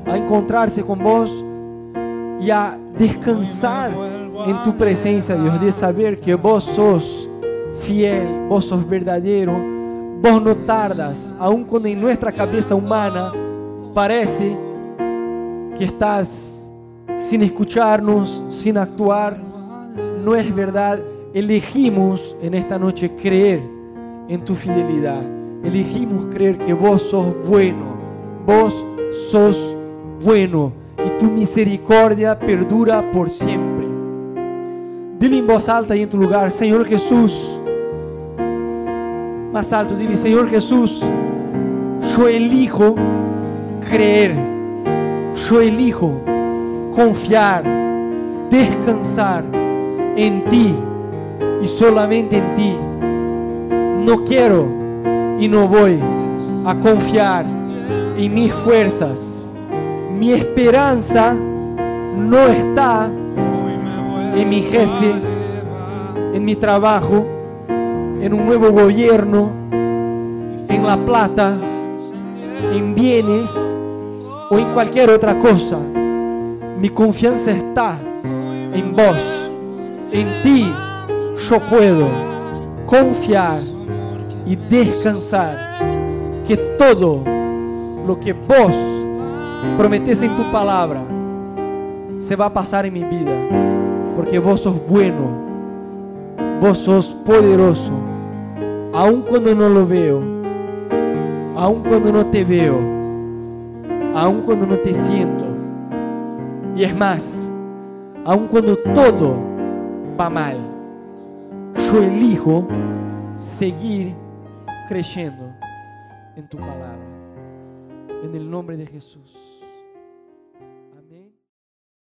a encontrarse con vos y a descansar en tu presencia, Dios, de saber que vos sos fiel, vos sos verdadero, vos no tardas, aun cuando en nuestra cabeza humana parece que estás sin escucharnos, sin actuar, no es verdad. Elegimos en esta noche creer en tu fidelidad. Elegimos creer que vos sos bueno. Vos sos bueno y tu misericordia perdura por siempre. Dile en voz alta y en tu lugar, Señor Jesús. Más alto, dile, Señor Jesús, yo elijo creer. Yo elijo confiar, descansar en ti y solamente en ti. No quiero y no voy a confiar en mis fuerzas. Mi esperanza no está en mi jefe, en mi trabajo, en un nuevo gobierno, en la plata, en bienes o en cualquier otra cosa. Mi confianza está en vos. En ti yo puedo confiar y descansar que todo lo que vos prometes en tu palabra se va a pasar en mi vida. Porque vos sos bueno, vos sos poderoso, aun cuando no lo veo, aun cuando no te veo, aun cuando no te siento. Y es más, aun cuando todo va mal, yo elijo seguir creyendo en tu palabra. En el nombre de Jesús.